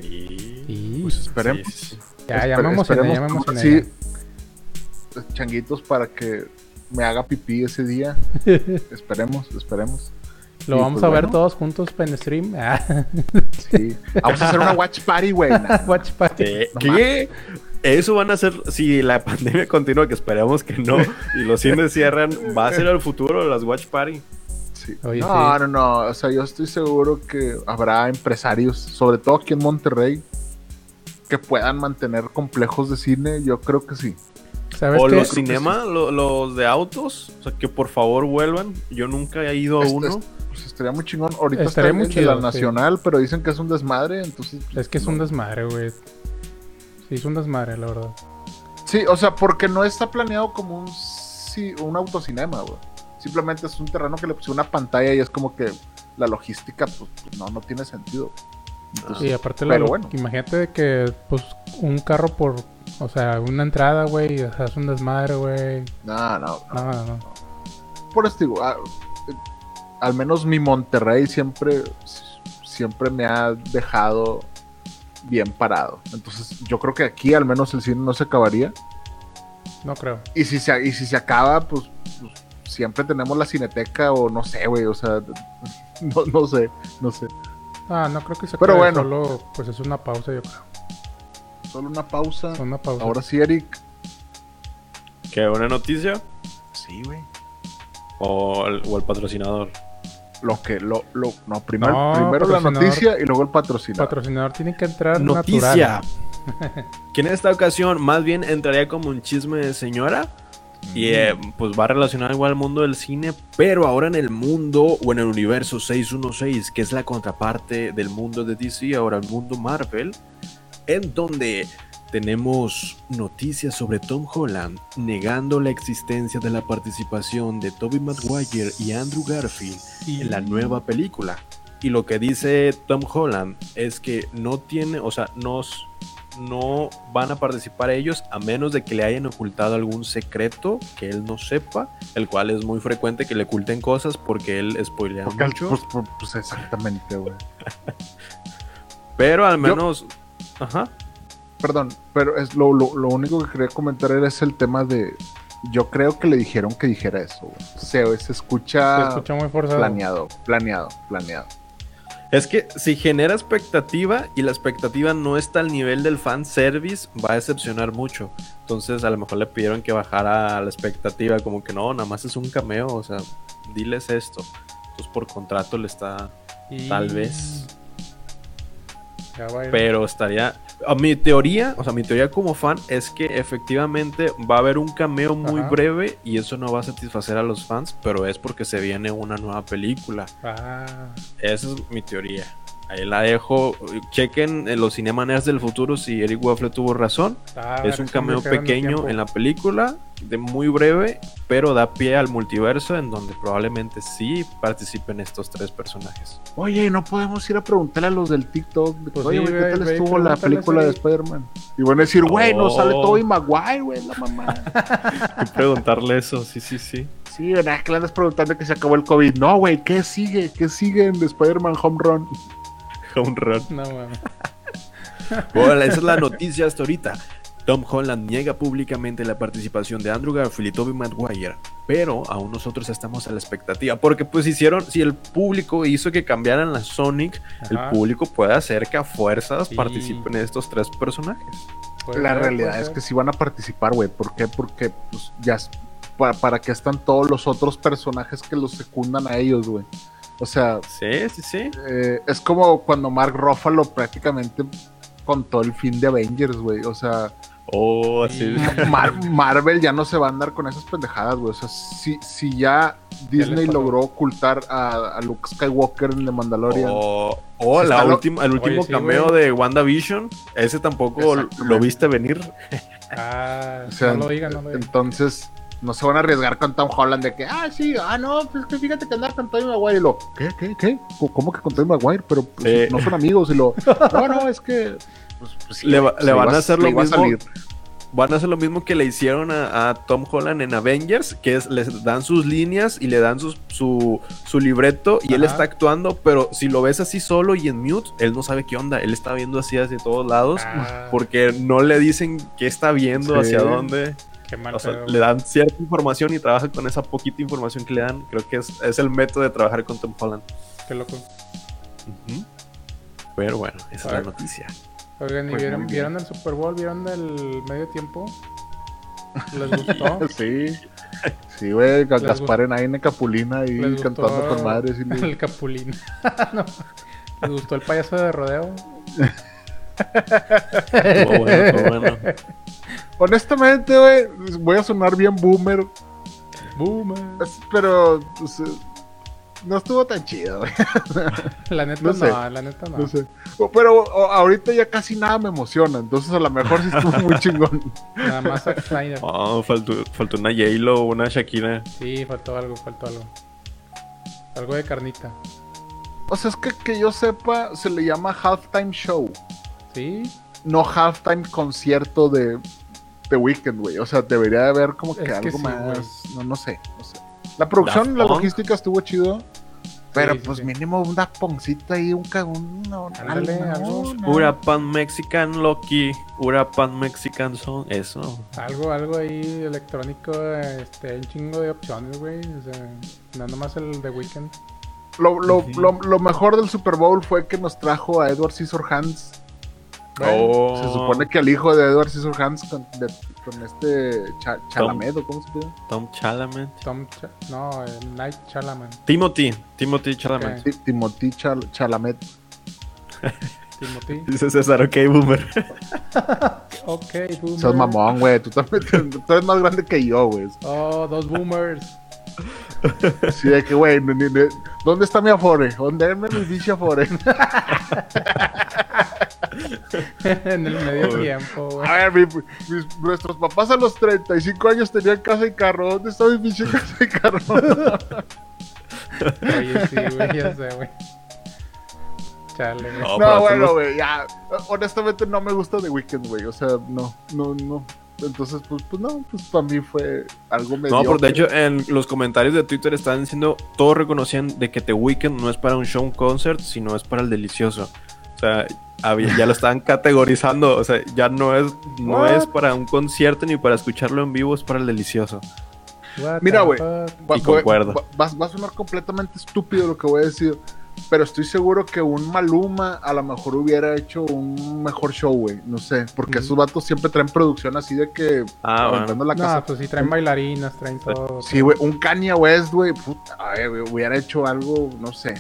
Sí. Y pues esperemos. Sí, sí. Ya, ya me esperemos emocioné. Sí, changuitos para que me haga pipí ese día. esperemos, esperemos. Lo vamos pues, a ver bueno. todos juntos en stream. Ah, Sí. Vamos a hacer una watch party, güey. Watch party. ¿Qué? No ¿Qué? Eso van a ser, si la pandemia continúa, que esperemos que no, y los cines cierran, va a ser el futuro de las Watch Party. Sí. Oye, no, sí. no, no. O sea, yo estoy seguro que habrá empresarios, sobre todo aquí en Monterrey, que puedan mantener complejos de cine. Yo creo que sí. ¿Sabes O qué? los cinemas, lo- los de autos, o sea, que por favor vuelvan. Yo nunca he ido a Este- uno. Pues estaría muy chingón. Ahorita Estaría está muy de chido, la sí. nacional, pero dicen que es un desmadre, entonces. Es que es un desmadre, güey. Sí, es un desmadre, la verdad. Sí, o sea, porque no está planeado como un, ci- un autocinema, güey. Simplemente es un terreno que le pusieron una pantalla y es como que la logística, pues, pues, no, no tiene sentido. Entonces, Y aparte, pero lo, bueno. imagínate de que, pues, un carro por, o sea, una entrada, güey, o sea, es un desmadre, güey. no, no, no. No, no. Por eso digo, ah, eh, al menos mi Monterrey siempre, siempre me ha dejado bien parado. Entonces, yo creo que aquí al menos el cine no se acabaría. No creo. Y si se, y si se acaba, pues, pues, siempre tenemos la cineteca o no sé, güey, o sea, no, no sé, no sé. Ah, no creo que se Pero bueno. Solo, pues es una pausa, yo creo. Solo una pausa. Una pausa. Ahora sí, Eric. ¿Qué? ¿Una noticia? Sí, güey. ¿O el, o el patrocinador? Lo que, lo, lo, no, primero, No, primero la noticia y luego el patrocinador. patrocinador tiene que entrar Noticia. natural. Que en esta ocasión más bien entraría como un chisme de señora. Y eh, pues va relacionado igual al mundo del cine, pero ahora en el mundo o en el universo 616, que es la contraparte del mundo de DC, ahora el mundo Marvel, en donde tenemos noticias sobre Tom Holland negando la existencia de la participación de Tobey Maguire y Andrew Garfield en la nueva película. Y lo que dice Tom Holland es que no tiene, o sea, nos, no van a participar ellos a menos de que le hayan ocultado algún secreto que él no sepa, el cual es muy frecuente que le oculten cosas porque él spoilea Porque mucho. pues, pues, pues exactamente, güey. pero al menos, ajá, Perdón, pero es lo, lo, lo único que quería comentar era ese el tema de. Yo creo que le dijeron que dijera eso, güey. Se escucha, Se escucha muy forzado. planeado, planeado, planeado. Es que si genera expectativa y la expectativa no está al nivel del fan service, va a decepcionar mucho. Entonces a lo mejor le pidieron que bajara la expectativa, como que no, nada más es un cameo, o sea, diles esto. Entonces por contrato le está, Y- tal vez. Pero estaría... a mi teoría, o sea, mi teoría como fan es que efectivamente va a haber un cameo muy Ajá. breve y eso no va a satisfacer a los fans, pero es porque se viene una nueva película. Ah, Esa es mi teoría. Ahí la dejo. Chequen en los Cinemanes del futuro si Eric Waffle tuvo razón. ah, es un cameo pequeño en la película, de muy breve, pero da pie al multiverso en donde probablemente sí participen estos tres personajes. Oye, no podemos ir a preguntarle a los del TikTok. Pues Oye, sí, güey, ¿qué tal estuvo la película de Spider-Man? Y van a decir, güey, no Oh. sale Tobey Maguire, güey, la mamá. Y preguntarle eso, sí, sí, sí. sí, ¿verdad? Que le andas preguntando que se acabó el COVID. No, güey, ¿qué sigue? ¿Qué sigue en Spider-Man Home Run? Home run. No mames. Bueno, esa es la noticia hasta ahorita. Tom Holland niega públicamente la participación de Andrew Garfield y Tobey Maguire, pero aún nosotros estamos a la expectativa, porque pues hicieron, si el público hizo que cambiaran la Sonic, el público puede hacer que a fuerzas Sí. participen estos tres personajes. Puede La realidad es que sí van a participar, güey. ¿Por qué? Porque pues, ya para, para que están todos los otros personajes que los secundan a ellos, güey. O sea, Sí, sí, sí. eh, es como cuando Mark Ruffalo prácticamente contó el fin de Avengers, güey. O sea, Oh, así. Mar- Marvel ya no se va a andar con esas pendejadas, güey. O sea, si, si ya Disney logró ocultar a, a Luke Skywalker en The Mandalorian. O o Se la última, el último Oye, sí, cameo güey. de WandaVision, ese tampoco lo viste venir. Ah, O sea, no lo digan, no lo digan. Entonces, no se van a arriesgar con Tom Holland de que, ah, sí, ah, no, pues que fíjate que andaba con Tobey Maguire y lo, ¿qué, qué, qué? ¿Cómo- ¿Cómo que con Tobey Maguire? Pero pues, Sí. no son amigos y lo, no, no, es que, pues, pues, sí, Le va- pues, le van a hacer lo mismo. salir. van a hacer lo mismo que le hicieron a, a Tom Holland en Avengers, que es les dan sus líneas y le dan sus- su, su libreto y él está actuando, pero si lo ves así solo y en mute, él no sabe qué onda, él está viendo así hacia todos lados Ah, porque no le dicen qué está viendo, Sí. hacia dónde. qué mal O sea, le dan cierta información y trabaja con esa poquita información que le dan. Creo que es, es el método de trabajar con Tom Holland. Qué loco. Pero bueno, esa es la noticia. Oigan, ¿y Pues vieron, vieron el Super Bowl? ¿Vieron el medio tiempo? ¿Les gustó? Sí. Sí, güey, Ga- Les Gaspar en Aine Capulina ahí ¿Les gustó cantando con madres y el Capulín? no. ¿Les gustó el payaso de rodeo? Bueno, bueno. Honestamente, güey, voy a sonar bien boomer, Boom. es- pero pues, no estuvo tan chido, güey. La neta No no, sé. la neta no. No sé. Pero o- ahorita ya casi nada me emociona, entonces a lo mejor sí estuvo muy chingón. Nada más Zack Snyder. Oh, faltó, faltó una J-Lo, una Shakira. Sí, faltó algo, faltó algo. Algo de carnita. O sea, es que que yo sepa, se le llama halftime show, Sí, no halftime concierto de, de Weekend, güey. O sea, debería de haber como que Es que algo sí, más. No, no sé, no sé. La producción, la logística estuvo chido. Pero Sí, pues sí. mínimo un Daponcito ahí, un cagón. Ándale, algo. Urapan Mexican Loki, Urapan Mexican Song, eso. algo, algo ahí electrónico, este, un chingo de opciones, güey. O sea, no nomás el de Weekend. Lo, lo, lo, lo mejor del Super Bowl fue que nos trajo a Edward Scissorhands. Oh. Se supone que al hijo de Edward Scissorhands de- con este Cha- Chalamet, ¿o cómo se llama? Tom Chalamet. Tom, Cha- no, el Night Chalaman. Timothy, Timothy Chalamet. Timothy Chal- Chalamet. Timothy. Dice César, ok, boomer. ok, boomer. Sos mamón, güey. Tú también tú eres más grande que yo, güey. Oh, dos boomers. Así de que, güey, ¿dónde está mi Afore? ¿Dónde es mi bicho Afore? en el medio Joder. tiempo, güey. A ver, mi- mis- nuestros papás a los 35 años tenían casa y carro. ¿Dónde está mi pinche casa y carro? Oye, sí, güey, ya sé, güey. Chale, güey. No, no, bueno, güey, ya. Honestamente no me gusta The Weeknd, güey. O sea, no, no, no. Entonces, pues, pues no, pues para mí fue algo medio. No, pero de hecho en los comentarios de Twitter están diciendo, todos reconocían de que The Weeknd no es para un show un concert, sino es para el delicioso. O sea, había- ya lo estaban categorizando, o sea, ya no es no What? es para un concierto ni para escucharlo en vivo, es para el delicioso. What Mira, the güey. Y concuerdo. va- va- va a sonar completamente estúpido lo que voy a decir. Pero estoy seguro que un Maluma a lo mejor hubiera hecho un mejor show, güey. No sé. Porque Ujú. esos vatos siempre traen producción así de que. Ah, bueno. la casa. No, pues sí, traen bailarinas, traen todo. Sí, güey. Un Kanye West, güey. Puta, ay, hubiera hecho algo, no sé.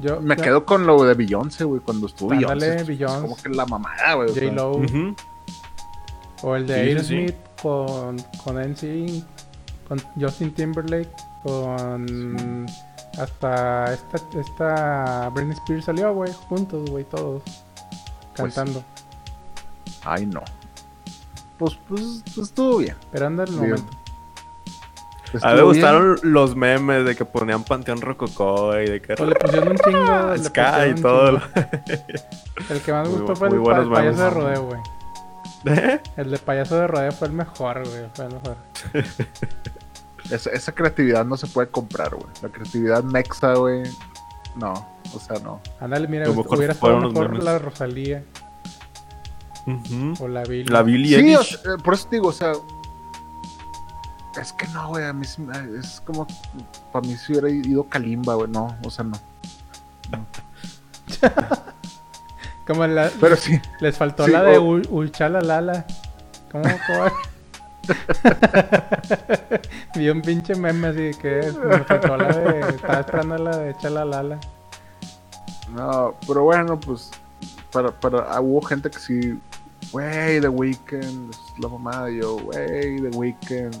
Yo, Me ya- quedo con lo de Beyoncé, güey. Cuando estuvo Beyoncé. Beyoncé. Como que la mamada, güey. o sea. J-Lo. O el de Sí. Aerosmith con, con NSYNC, con Justin Timberlake, con hasta esta, esta Britney Spears salió, güey, juntos, güey, todos Pues, cantando. Ay, no. Pues, pues, pues estuvo bien. Pero anda el momento. A mí me Estuvo bien. gustaron los memes de que ponían Panteón Rococó y de que O Pues le pusieron un chingo. le Sky y todo. El que más me gustó fue el, pa- payaso de rodeo, güey. ¿Eh? El de payaso de rodeo fue el mejor, güey. Fue el mejor. Esa, esa creatividad no se puede comprar, güey. La creatividad mexa, güey. No, o sea, no. Ándale, mira, hubiera estado mejor memes. la Rosalía o la Billie. La Billie Sí, o Eilish. sea, eh, por eso te digo, o sea. Es que no, güey. A mí es como. Para mí si hubiera ido Kalimba, güey. No, o sea, no. Como la, Pero sí. Les faltó Sí, la de o- Ulchalalala. ¿Cómo? ¿Cómo? Vi un pinche meme así que me faltó la de. Estaba esperando la de Chalalala. No, pero bueno, pues. Para, para, ah, hubo gente que sí. Güey, The Weeknd. La mamada. Yo, güey, The Weeknd.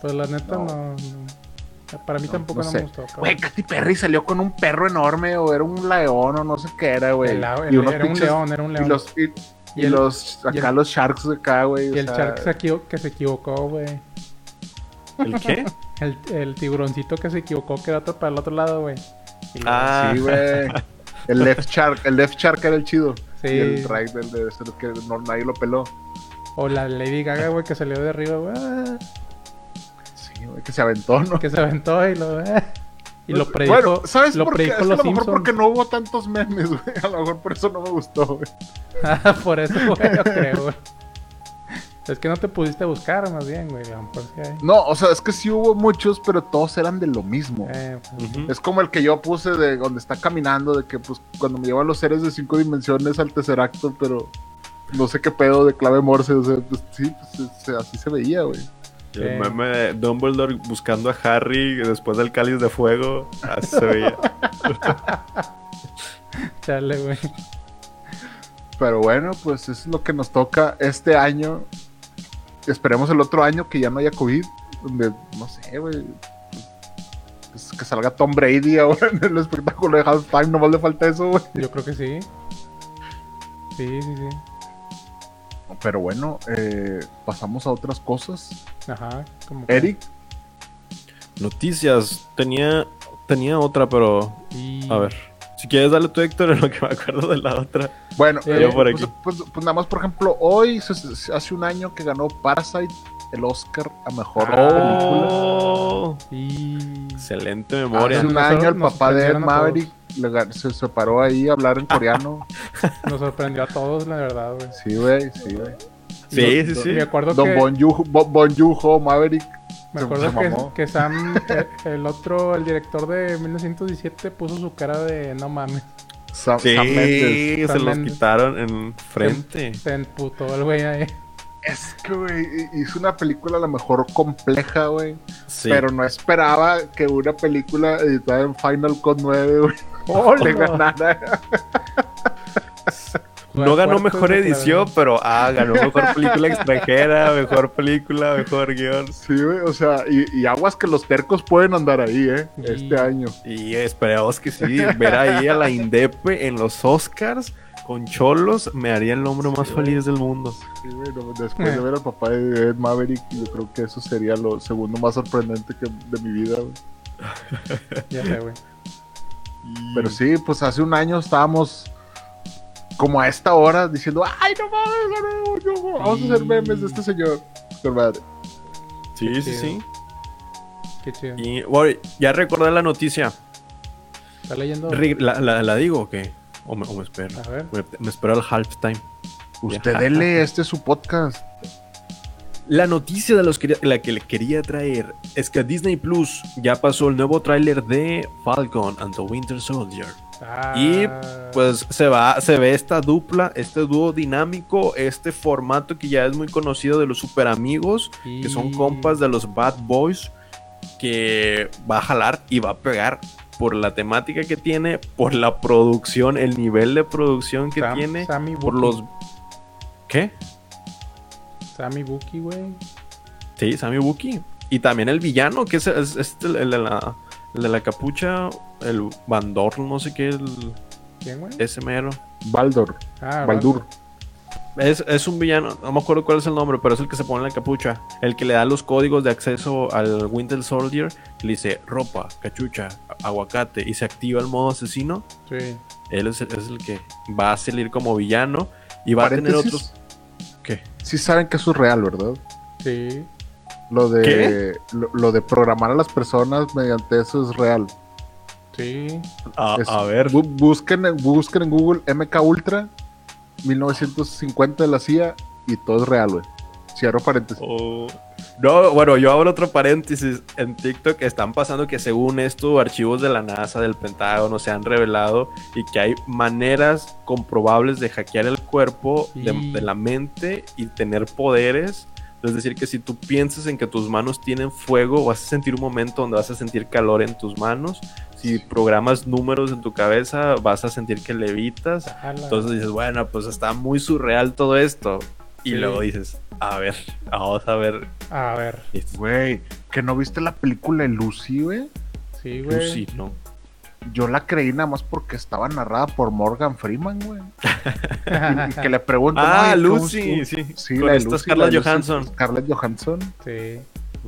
Pues, la neta No. no. no. Para mí No, tampoco no no, sé. me gustó. Güey, Katy Perry salió con un perro enorme, o era un león, o no sé qué era, güey. Era un león, era un Y león. los, y, Y y el- los, y acá el- los sharks de acá, güey. Y o el sea, shark se que se equivocó, güey. ¿El qué? El, el tiburoncito que se equivocó que era otro para el otro lado, güey. Ah, Sí, güey. El left shark, el left shark era el chido. Sí. Y el right, el de que no, nadie lo peló. O la Lady Gaga, güey, que salió de arriba, güey. Que se aventó, ¿no? Que se aventó y lo. ah, y lo predijo. Bueno, ¿sabes lo por qué? Es que a lo mejor Simpsons. porque no hubo tantos memes, güey. A lo mejor por eso no me gustó, güey. Ah, por eso, güey, yo creo, güey. Es que no te pudiste buscar, más bien, güey. No, o sea, es que sí hubo muchos, pero todos eran de lo mismo. Eh, pues. Es como el que yo puse de donde está caminando, de que pues cuando me llevan los seres de cinco dimensiones al tercer acto, pero no sé qué pedo de clave morse, o sea, pues sí, pues, así se veía, güey. El meme de Dumbledore buscando a Harry después del cáliz de fuego. Así se veía. chale, güey. Pero bueno, pues eso es lo que nos toca este año. Esperemos el otro año que ya no haya COVID, donde, no sé, güey. pues, que salga Tom Brady ahora en el espectáculo de Halftime, nomás le falta eso, güey. Yo creo que sí. Sí, sí, sí. Pero bueno, eh, pasamos a otras cosas. Ajá. Como que- Eric, Noticias. Tenía, tenía otra, pero. Y... A ver. Si quieres darle tu Héctor en lo que me acuerdo de la otra. Bueno, eh, yo por pues, aquí. pues- pues nada más, por ejemplo, hoy, hace un año que ganó Parasite el Oscar a Mejor Ah. Película. Oh, Y... excelente memoria. Hace un año el papá de Maverick se separó ahí a hablar en coreano. Nos sorprendió a todos, la verdad, güey. sí, güey, sí, güey. Sí, sí, sí. Me acuerdo Don que... Bon Maverick. Me se- acuerdo se que, que Sam, eh, el otro, el director de 1917, puso su cara de no mames. Sam, Sí, Sam Mendes. se Sam los Mendes. quitaron en frente. Se emputó el güey ahí. Es que, güey, hizo una película a lo mejor compleja, güey. Sí. Pero no esperaba que una película editada en Final Cut 9, güey, le ganara. no ganó mejor edición, pero ah, ganó mejor película extranjera, mejor película, mejor guion. Sí, güey, o sea, y, y aguas que los tercos pueden andar ahí, ¿eh? Y- Este año. Y esperamos que sí, ver ahí a la Indepe en los Oscars con Cholos me haría el hombre más feliz del mundo. Sí, güey, no, después de ver al papá de Ed Maverick, yo creo que eso sería lo segundo más sorprendente que de mi vida, güey. Ya sé, Pero sí, pues hace un año estábamos como a esta hora diciendo, ¡ay, no mames! no, no, no, vamos a hacer memes de este señor! Madre, Sí, sí, chido. sí. Qué chido. Y bueno, ya recordé la noticia. ¿Está leyendo? Re- ¿La, la, la digo o qué? O me, o me espero. A ver. Me, me espero al halftime. usted dele, este es su podcast. La noticia de los que, la que le quería traer es que Disney Plus ya pasó el nuevo tráiler de Falcon and the Winter Soldier. Ah, Y pues se va, se ve esta dupla, este dúo dinámico, este formato que ya es muy conocido de los super amigos, que son compas de los Bad Boys, que va a jalar y va a pegar por la temática que tiene, por la producción, el nivel de producción que Sam- tiene, Sammy por los... ¿Qué? Sammy Buki, güey. Sí, Sammy Wookie. Y también el villano, que es, es- es el, el de la, el de la capucha, el Bandor, no sé qué, el, ¿Quién, güey? ese mero. Baldor, Ah, Baldur. Es, es un villano, no me acuerdo cuál es el nombre, pero es el que se pone la capucha. El que le da los códigos de acceso al Winter Soldier. Le dice ropa, cachucha, aguacate y se activa el modo asesino. Sí. Él es, el- es el que va a salir como villano y va a tener otros. Sí saben que eso es real, ¿verdad? Sí. Lo de, ¿Qué? lo, lo de programar a las personas mediante eso es real. Sí. A, Es- a ver. Bu- busquen, en- busquen en Google MK Ultra 1950 de la CIA y todo es real, güey. Cierro paréntesis. Oh. No, bueno, yo abro otro paréntesis. En TikTok están pasando que según esto, archivos de la NASA, del Pentágono, se han revelado y que hay maneras comprobables de hackear el cuerpo, de, de la mente y tener poderes. Es decir, que si tú piensas en que tus manos tienen fuego, vas a sentir un momento donde vas a sentir calor en tus manos. Si programas números en tu cabeza, vas a sentir que levitas. Entonces dices, bueno, pues está muy surreal todo esto. Y Sí. luego dices, a ver, vamos a ver. A ver. Güey, que no viste la película de Lucy, güey. Sí, güey. Lucy, ¿no? Yo la creí nada más porque estaba narrada por Morgan Freeman, güey. Y, y que le pregunto. Ah, "Oye, ¿cómo Lucy, estuvo?" sí. Sí, Con la esta Lucy, Scarlett la de Lucy, Johansson. Scarlett Johansson. sí.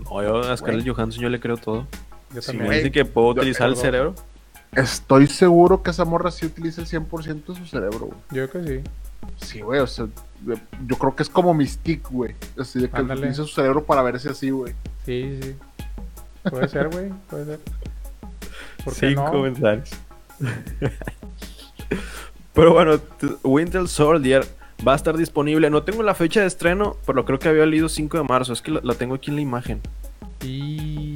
No, yo a Scarlett Johansson yo le creo todo. Yo Si también. me dice que puedo utilizar el cerebro. Estoy seguro que esa morra sí utiliza el 100% de su cerebro, güey. Yo creo que sí. Sí, güey, o sea, yo creo que es como Mystique, güey. Así de que Ándale. utiliza su cerebro para verse así, güey. Sí, sí. Puede ser, güey. Puede ser. ¿Por qué Sin no? comentarios. Pero bueno, Winter Soldier va a estar disponible. No tengo la fecha de estreno, pero creo que había leído 5 de marzo. Es que la, la tengo aquí en la imagen. Y.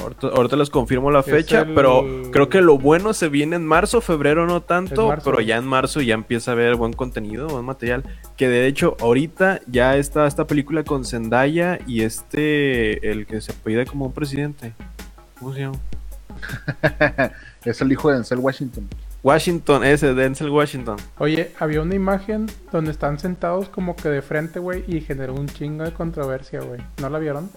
Ahorita, ahorita les confirmo la fecha, el- pero creo que lo bueno se viene en marzo, febrero no tanto, pero ya en marzo ya empieza a haber buen contenido, buen material. Que de hecho, ahorita ya está esta película con Zendaya y este, el que se apellida como un presidente. ¿Cómo se llama? es el hijo de Denzel Washington. Washington, ese, Denzel Washington. Oye, había una imagen donde están sentados como que de frente, güey, y generó un chingo de controversia, güey. ¿No la vieron?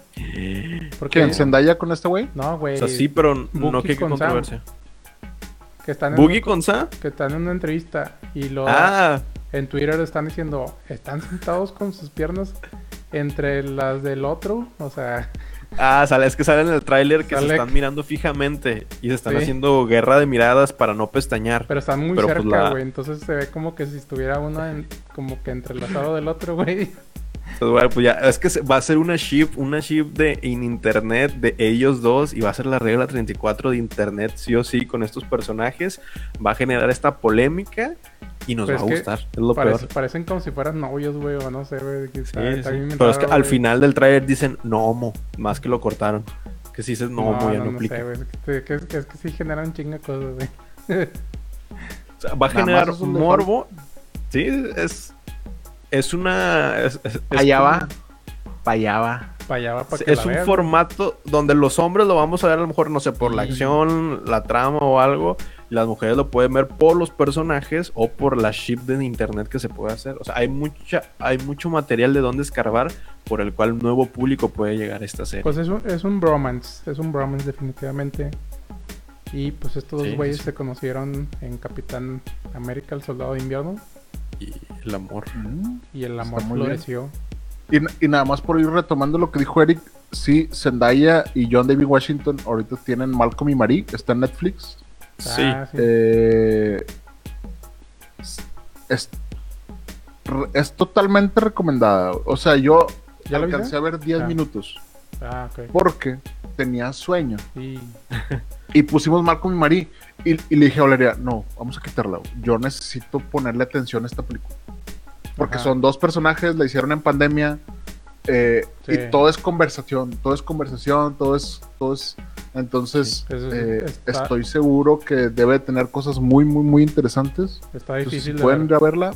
Porque ¿Quién? ¿Zendaya con este güey? No, güey. O sea, sí, pero no que Sam. controversia. Que están en, ¿Boogie con Sa? que están en una entrevista y lo Ah, en Twitter están diciendo, están sentados con sus piernas entre las del otro, o sea, ah, sale, es que sale en el tráiler que se están mirando fijamente y se están Sí. haciendo guerra de miradas para no pestañear. pero están muy Pero, pues, cerca, la- güey, entonces se ve como que si estuviera uno en- como que entrelazado del otro, güey. Pues, bueno, pues ya, es que va a ser una ship, una ship de en internet de ellos dos y va a ser la regla 34 de internet sí o sí con estos personajes. Va a generar esta polémica y nos Pero va a es gustar. Es lo Parece- peor. parecen como si fueran novios, güey, o no sé, güey. que Sí, sí. Pero es que al final del trailer dicen no homo, más que lo cortaron. Que si dices no, homo ya no, aplica. sé, güey. Es que, es que sí generan de cosas, güey. O sea, va a Nada generar es morbo. Sí, es. Es una. Es, es- es Allá como- va. Pa' allá va. Para allá va para que Es la un formato donde los hombres lo vamos a ver a lo mejor, no sé, por la acción, la trama o algo. Y las mujeres lo pueden ver por los personajes o por la ship de internet que se puede hacer. O sea, hay mucha, hay mucho material de donde escarbar por el cual un nuevo público puede llegar a esta serie. Pues es un, es un bromance, es un bromance definitivamente. Y pues estos Sí, dos güeyes sí. se conocieron en Capitán América, el Soldado de Invierno, y el amor. y el amor floreció. Y, y nada más por ir retomando lo que dijo Eric, sí, Zendaya y John David Washington ahorita tienen Malcolm y Marie, está en Netflix. Sí. Ah, sí. Eh, es, es totalmente recomendada. O sea, yo ¿Ya alcancé viste? a ver 10 Ah. minutos Ah, ok. porque tenía sueño. Y Y pusimos Malcolm y Marie. Y, y le dije a Valeria, no, vamos a quitarla. Yo necesito ponerle atención a esta película. Porque Ajá. son dos personajes, la hicieron en pandemia. eh, Sí. Y todo es conversación, todo es conversación, todo es... Todo es entonces, Sí, sí, eh, está- estoy seguro que debe tener cosas muy, muy, muy interesantes. está difícil de pueden ver. ir a verla.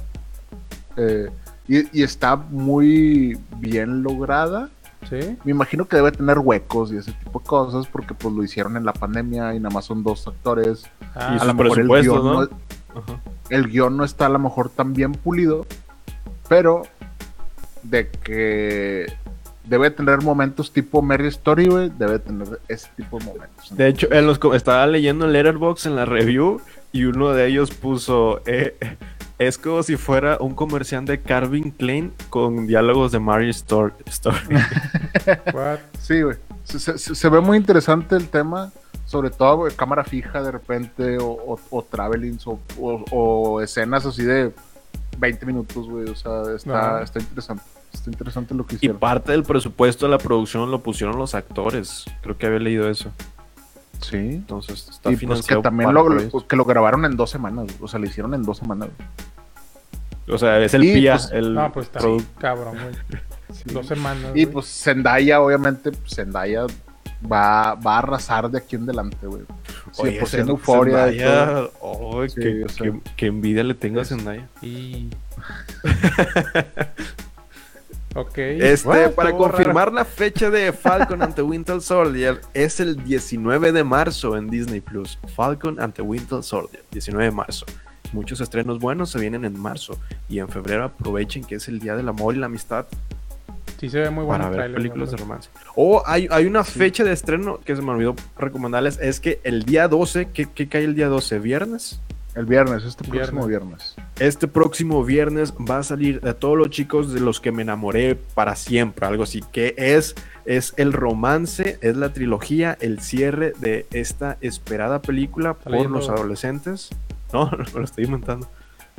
eh, y, y está muy bien lograda. Sí. Me imagino que debe tener huecos y ese tipo de cosas porque pues lo hicieron en la pandemia y nada más son dos actores. Ah, Y a lo mejor el guion, ¿no? no, Ajá. el guion no está a lo mejor tan bien pulido, pero de que debe tener momentos tipo Mary Story, güey, debe tener ese tipo de momentos. De hecho, en los estaba leyendo en Letterboxd en la review y uno de ellos puso eh, es como si fuera un comercial de Calvin Klein con diálogos de Mario Stor- Story. what? Sí, güey. Se, se- se- se ve muy interesante el tema, sobre todo cámara fija de repente, o, o, o travelings, o, o- o escenas así de 20 minutos, güey. O sea, está, está interesante. Está interesante lo que y hicieron. parte del presupuesto de la producción lo pusieron los actores. Creo que había leído eso. Sí. Entonces está Y pues que financiado también par- lo, por lo- ellos. que lo grabaron en dos semanas, o sea, lo hicieron en dos semanas. güey. O sea, es el Y, PIA, pues, el No, pues está cabrón, güey. Dos semanas. Y güey. pues Zendaya, obviamente, pues, Zendaya va, va a arrasar de aquí en adelante, güey. Sí, Oye, pues en euforia y Zendaya, todo. oh, Sí, qué, o sea. qué- qué envidia le tengo a Zendaya. Y. ok. Este, What? para confirmar la fecha de Falcon ante Winter Soldier, es el 19 de marzo en Disney Plus. Falcon ante Winter Soldier, 19 de marzo. Muchos estrenos buenos se vienen en marzo y en febrero aprovechen que es el día del amor y la amistad. Sí, se ve muy bueno para ver películas de romance. O hay, hay una fecha de estreno que se me olvidó recomendarles, es que el día 12, ¿qué, qué cae el día 12? ¿Viernes? El viernes, este Viernes. próximo viernes. Este próximo viernes va a salir de todos los chicos de los que me enamoré para siempre, algo así, que es, es el romance, es la trilogía, el cierre de esta esperada película por leyendo- los adolescentes. No, no me lo estoy inventando.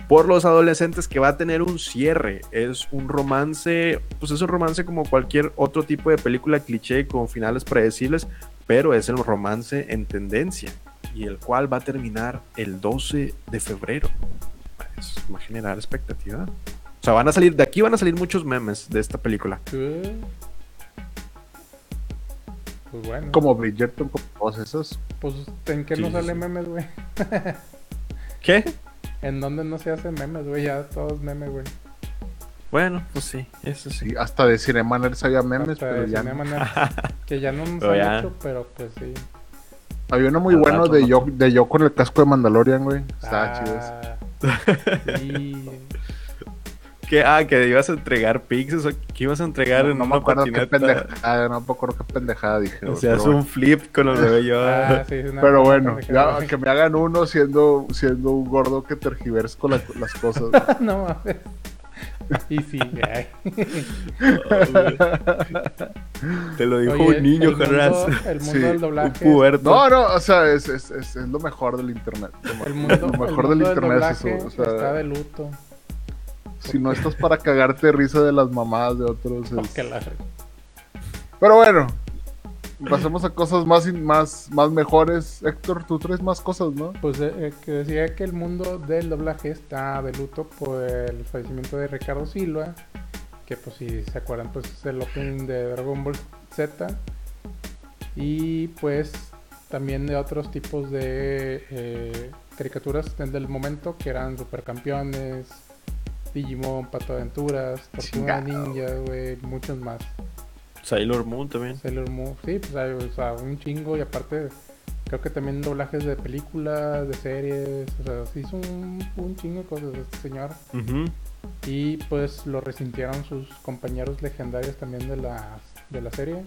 por los adolescentes que va a tener un cierre. Es un romance, pues es un romance como cualquier otro tipo de película cliché con finales predecibles, pero es el romance en tendencia y el cual va a terminar el 12 de febrero. Pues, va a generar expectativa. O sea, van a salir, de aquí van a salir muchos memes de esta película. ¿Qué? Pues bueno. Como Bridgerton, como todos esos. Pues, ¿en qué Sí, no sale sí. memes, güey? ¿Qué? ¿En dónde no se hacen memes, güey? Ya todos memes, güey. Bueno, pues sí, eso sí. Sí, hasta de Cinema Nerds había memes, Hasta pero de ya no. Que ya no nos Pero han ya. hecho, pero pues sí. Había uno muy Al bueno rato, de ¿no? yo, de yo con el casco de Mandalorian, güey. Estaba chido. Ah, Sí. ¿Qué? Ah, que ibas a entregar pizzas o que ibas a entregar No, en no me acuerdo qué pendejada, no me acuerdo qué pendejada dije. O sea, es un flip con el bebé yo. Ah, sí, es una- Pero bueno, ya que me hagan uno siendo, siendo un gordo que tergiversa con la- las cosas. No mames. Y sí, güey. Te lo dijo Oye, un niño, el mundo, el mundo Sí, del Un doblaje. No, no, o sea, es, es, es, es lo mejor del internet. Lo El mejor- mundo, lo mejor el del mundo internet es doblaje eso. O sea, está de luto. si no estás para cagarte de risa de las mamadas de otros. es- Que la- Pero bueno, pasemos a cosas más, más, más mejores. Héctor, tú traes más cosas, ¿no? Pues eh, eh, que decía que el mundo del doblaje está de luto por el fallecimiento de Ricardo Silva, que pues si se acuerdan pues es el opening de Dragon Ball Z y pues también de otros tipos de eh, caricaturas desde el momento que eran supercampeones, Digimon, Pato Aventuras, Tortuga. Ninja, güey, muchos más. Sailor Moon también. Sailor Moon, sí, pues hay o sea, un chingo y aparte creo que también doblajes de películas, de series, o sea, sí hizo un, un chingo de cosas este señor y pues lo resintieron sus compañeros legendarios también de la, de la serie.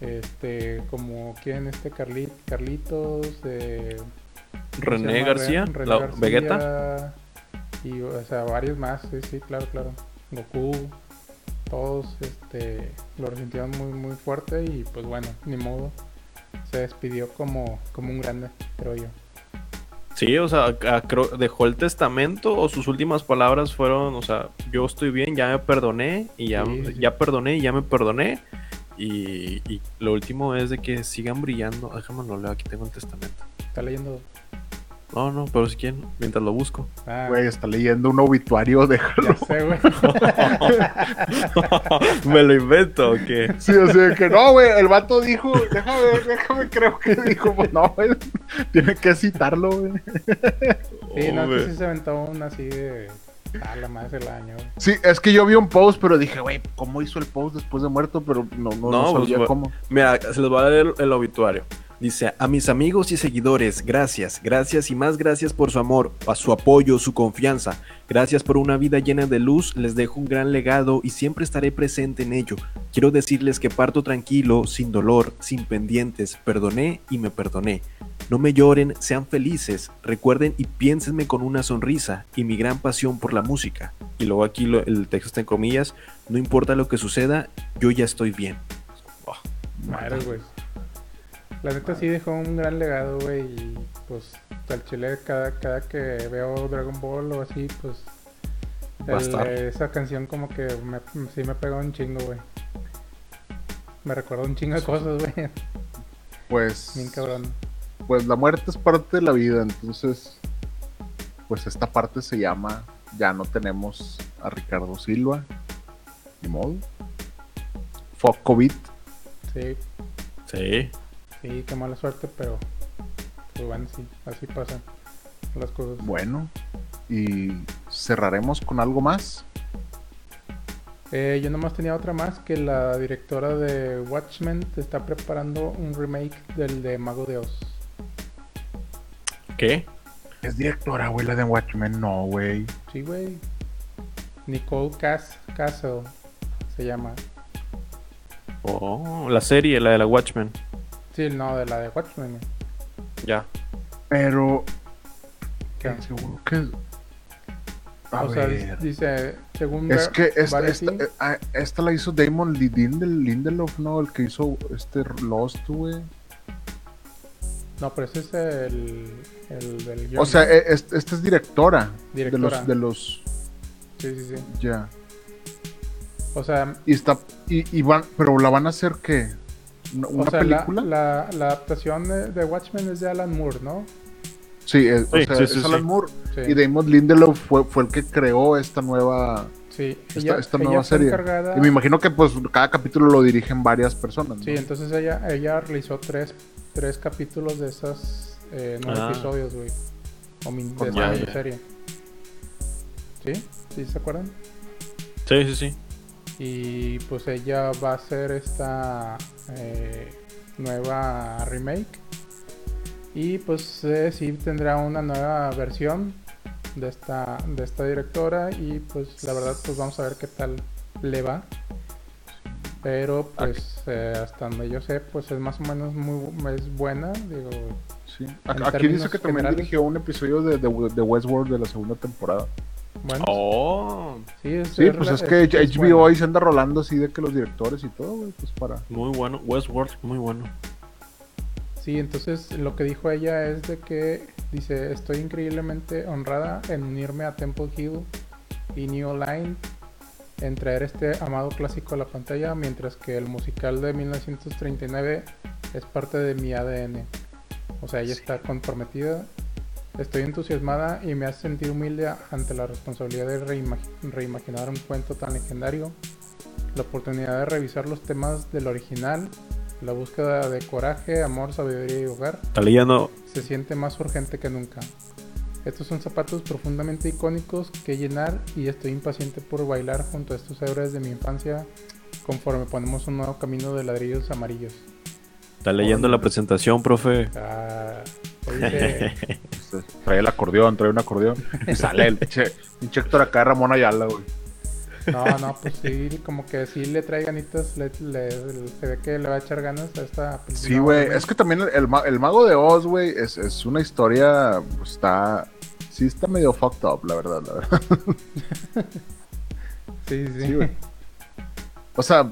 Este, como quien este Carli- Carlitos, de ¿cómo se René? García, René la- García, Vegeta. y o sea varios más, sí, sí, claro, claro. Goku, todos este lo resintieron muy muy fuerte y pues bueno, ni modo. Se despidió como, como un grande, creo yo. Sí, o sea, dejó el testamento o sus últimas palabras fueron, o sea, yo estoy bien, ya me perdoné y ya, Sí, sí. ya perdoné y ya me perdoné. Y, y lo último es de que sigan brillando. Déjame lo leo, aquí tengo el testamento. Está leyendo. No, no, pero si quieren, mientras lo busco. Ah, Güey, está leyendo un obituario, déjalo. ya sé, güey. ¿Me lo invento o qué? Sí, o sea, que no, güey, el vato dijo, déjame ver, déjame, creo que dijo, pues no, güey, tiene que citarlo, güey. Sí, no, que sí se aventó una así de. Ah, la madre del año. Sí, es que yo vi un post, pero dije, güey, ¿cómo hizo el post después de muerto? Pero no, no, no, No, pues, sabía cómo. Mira, se les voy a leer el obituario. Dice, a mis amigos y seguidores, gracias, gracias y más gracias por su amor, a su apoyo, su confianza. Gracias por una vida llena de luz, les dejo un gran legado y siempre estaré presente en ello. Quiero decirles que parto tranquilo, sin dolor, sin pendientes, perdoné y me perdoné. No me lloren, sean felices, recuerden y piénsenme con una sonrisa y mi gran pasión por la música. Y luego aquí el texto está en comillas, no importa lo que suceda, yo ya estoy bien. Madre, güey. La neta sí dejó un gran legado, güey. Y pues al chile, cada, cada que veo Dragon Ball o así, pues. Va a el- estar. esa canción como que me, sí me pegó un chingo, güey. Me recuerda un chingo de cosas, güey. Pues, Bien cabrón. pues la muerte es parte de la vida, entonces, pues esta parte se llama, ya no tenemos a Ricardo Silva, ni modo. Fuck COVID. Sí, Sí. Sí, qué mala suerte, pero. Pues bueno, sí, así pasan las cosas. Bueno, y cerraremos con algo más. Eh, yo nomás tenía otra más que la directora de Watchmen está preparando un remake del de Mago de Oz. ¿Qué? Es directora, güey, la de Watchmen, no, güey. Sí, güey. Nicole Cas Castle se llama. Oh, la serie, la de la Watchmen. Sí, no, de la de Watchmen. Ya. Pero, ¿Qué? seguro que... A o sea, dice, según Es que esta, esta, eh, ah, esta la hizo Damon Lindel, Lindelof, ¿no? El que hizo este Lost, güey. No, pero ese es el, el del guion. O sea, e- es- esta es directora, Directora. de los de los Sí, sí, sí. ya. O sea, Y está y, y van, pero la van a hacer qué? ¿Una, o sea película? la, la adaptación de, de Watchmen es de Alan Moore, ¿no? Sí, es, o sea, sí, es sí, Alan sí. Moore Sí. y Damon Lindelof fue, fue el que creó esta nueva Sí, esta, esta ella nueva fue serie. encargada- Y me imagino que pues cada capítulo lo dirigen varias personas. ¿no? Sí, entonces ella, ella realizó tres, tres capítulos de esos eh, nueve Ah. episodios, güey. O de esa miniserie. ¿Sí? ¿Sí se acuerdan? Sí, sí, sí. Y pues ella va a hacer esta eh, nueva remake. Y pues eh, sí tendrá una nueva versión de esta, de esta directora. Y pues la verdad pues vamos a ver qué tal le va. Pero pues eh, hasta donde yo sé pues es más o menos muy es buena. Digo, Sí. Aquí dice que también generales. dirigió un episodio de, de, de Westworld de la segunda temporada. Bueno. Oh, Sí, Sí, pues es que es HBO buena. ahí se anda rolando así de que los directores y todo, güey, pues para... muy bueno. Westworld, muy bueno. Sí, entonces lo que dijo ella es de que dice, estoy increíblemente honrada en unirme a Temple Hill y New Line en traer este amado clásico a la pantalla, mientras que el musical de 1939 es parte de mi ADN. O sea, ella está comprometida. Estoy entusiasmada y me hace sentir humilde ante la responsabilidad de reima- reimaginar un cuento tan legendario, la oportunidad de revisar los temas del original, la búsqueda de coraje, amor, sabiduría y hogar se siente más urgente que nunca. Estos son zapatos profundamente icónicos que llenar y estoy impaciente por bailar junto a estos héroes de mi infancia conforme ponemos un nuevo camino de ladrillos amarillos. Está leyendo la presentación, profe. Ah, oye, trae el acordeón, trae un acordeón. Y sale el pinche pinche Héctor acá, Ramón Ayala, güey. no, no, pues sí, como que sí le trae ganitas, le, le- se ve que le va a echar ganas a esta película. Sí, güey. Es que también el, el ma- el mago de Oz, güey, es, es una historia, pues está... Sí está medio fucked up, la verdad, la verdad. Sí, sí, Sí, güey. O sea,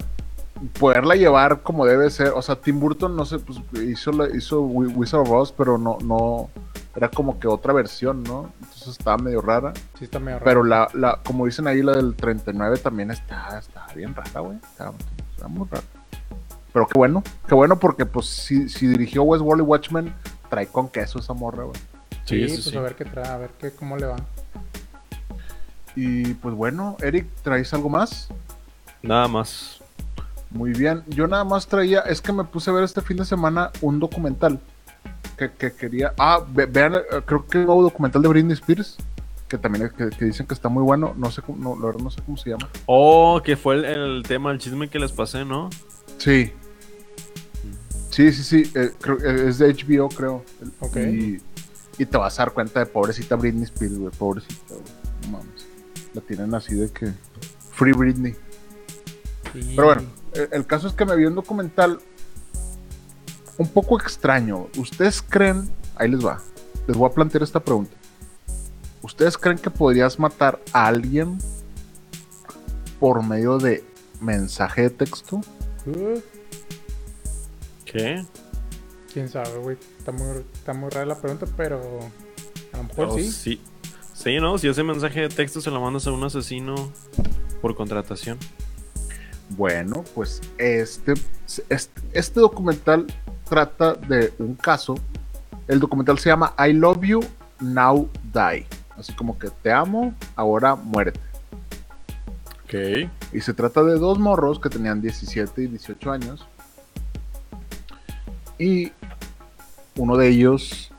poderla llevar como debe ser. O sea, Tim Burton, no sé, pues hizo, la- hizo Wi- Wizard of Oz, pero no, no. Era como que otra versión, ¿no? Entonces estaba medio rara. Sí está medio raro. Pero la, la, como dicen ahí, la del 39 también está, está bien rara, güey. Está, está muy rara. Pero qué bueno, qué bueno porque pues si, si dirigió Westworld y Watchmen, trae con queso esa morra, güey. Sí, Sí, sí, pues sí. a ver qué trae, a ver qué, cómo le va. Y pues bueno, Eric, ¿traes algo más? Nada más. Muy bien, yo nada más traía, es que me puse a ver este fin de semana un documental que, que quería, ah, ve- vean, eh, creo que el nuevo documental de Britney Spears, que también que, que dicen que está muy bueno, no sé cómo, no, la verdad no sé cómo se llama. Oh, que fue el, el tema, el chisme que les pasé, ¿no? Sí, sí, sí, sí, eh, creo, eh, es de HBO creo, Ok. y, y te vas a dar cuenta de pobrecita Britney Spears, güey, pobrecita, güey, no mames, la tienen así de que, Free Britney. Pero bueno, el, el caso es que me vi un documental un poco extraño. ¿Ustedes creen? Ahí les va. Les voy a plantear esta pregunta. ¿Ustedes creen que podrías matar a alguien por medio de mensaje de texto? ¿Qué? Quién sabe, güey. Está muy, está muy rara la pregunta, pero a lo mejor sí. sí. Sí, ¿no? Si ese mensaje de texto se lo mandas a un asesino por contratación. Bueno, pues este, este, este documental trata de un caso. El documental se llama I Love You, Now Die. Así como que te amo, ahora muérete. Ok. Y se trata de dos morros que tenían 17 y 18 años. Y uno de ellos,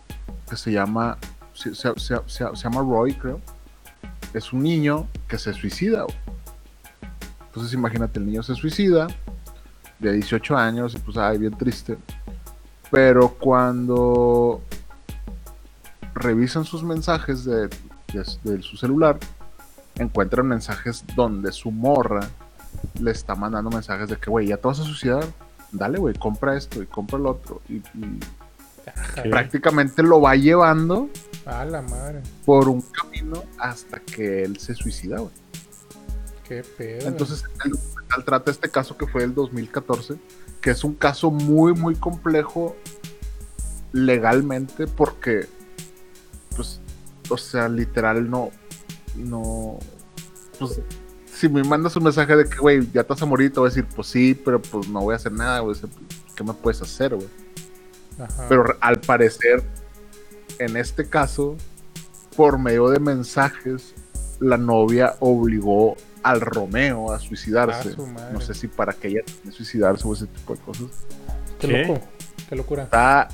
que se llama, se, se- se- se- llama Roy, creo, es un niño que se suicida. güey. Entonces imagínate, el niño se suicida de 18 años y pues, ay, bien triste. Pero cuando revisan sus mensajes de, de- de su celular, encuentran mensajes donde su morra le está mandando mensajes de que, güey, ya te vas a suicidar. Dale, güey, compra esto y compra lo otro. Y, y prácticamente lo va llevando A la madre. por un camino hasta que él se suicida, güey. Qué pedo. Entonces, el documental trata este caso que fue del 2014, que es un caso muy, muy complejo legalmente porque, pues, o sea, literal no, no, pues, si me mandas un mensaje de que, güey, ya te vas a morir, te voy a decir, pues sí, pero pues no voy a hacer nada, güey, ¿qué me puedes hacer, güey? Pero al parecer, en este caso, por medio de mensajes, la novia obligó al Romeo a suicidarse. Ah, no sé si para que ella también suicidarse o ese tipo de cosas. Qué, ¿Qué? loco. Qué locura. Está,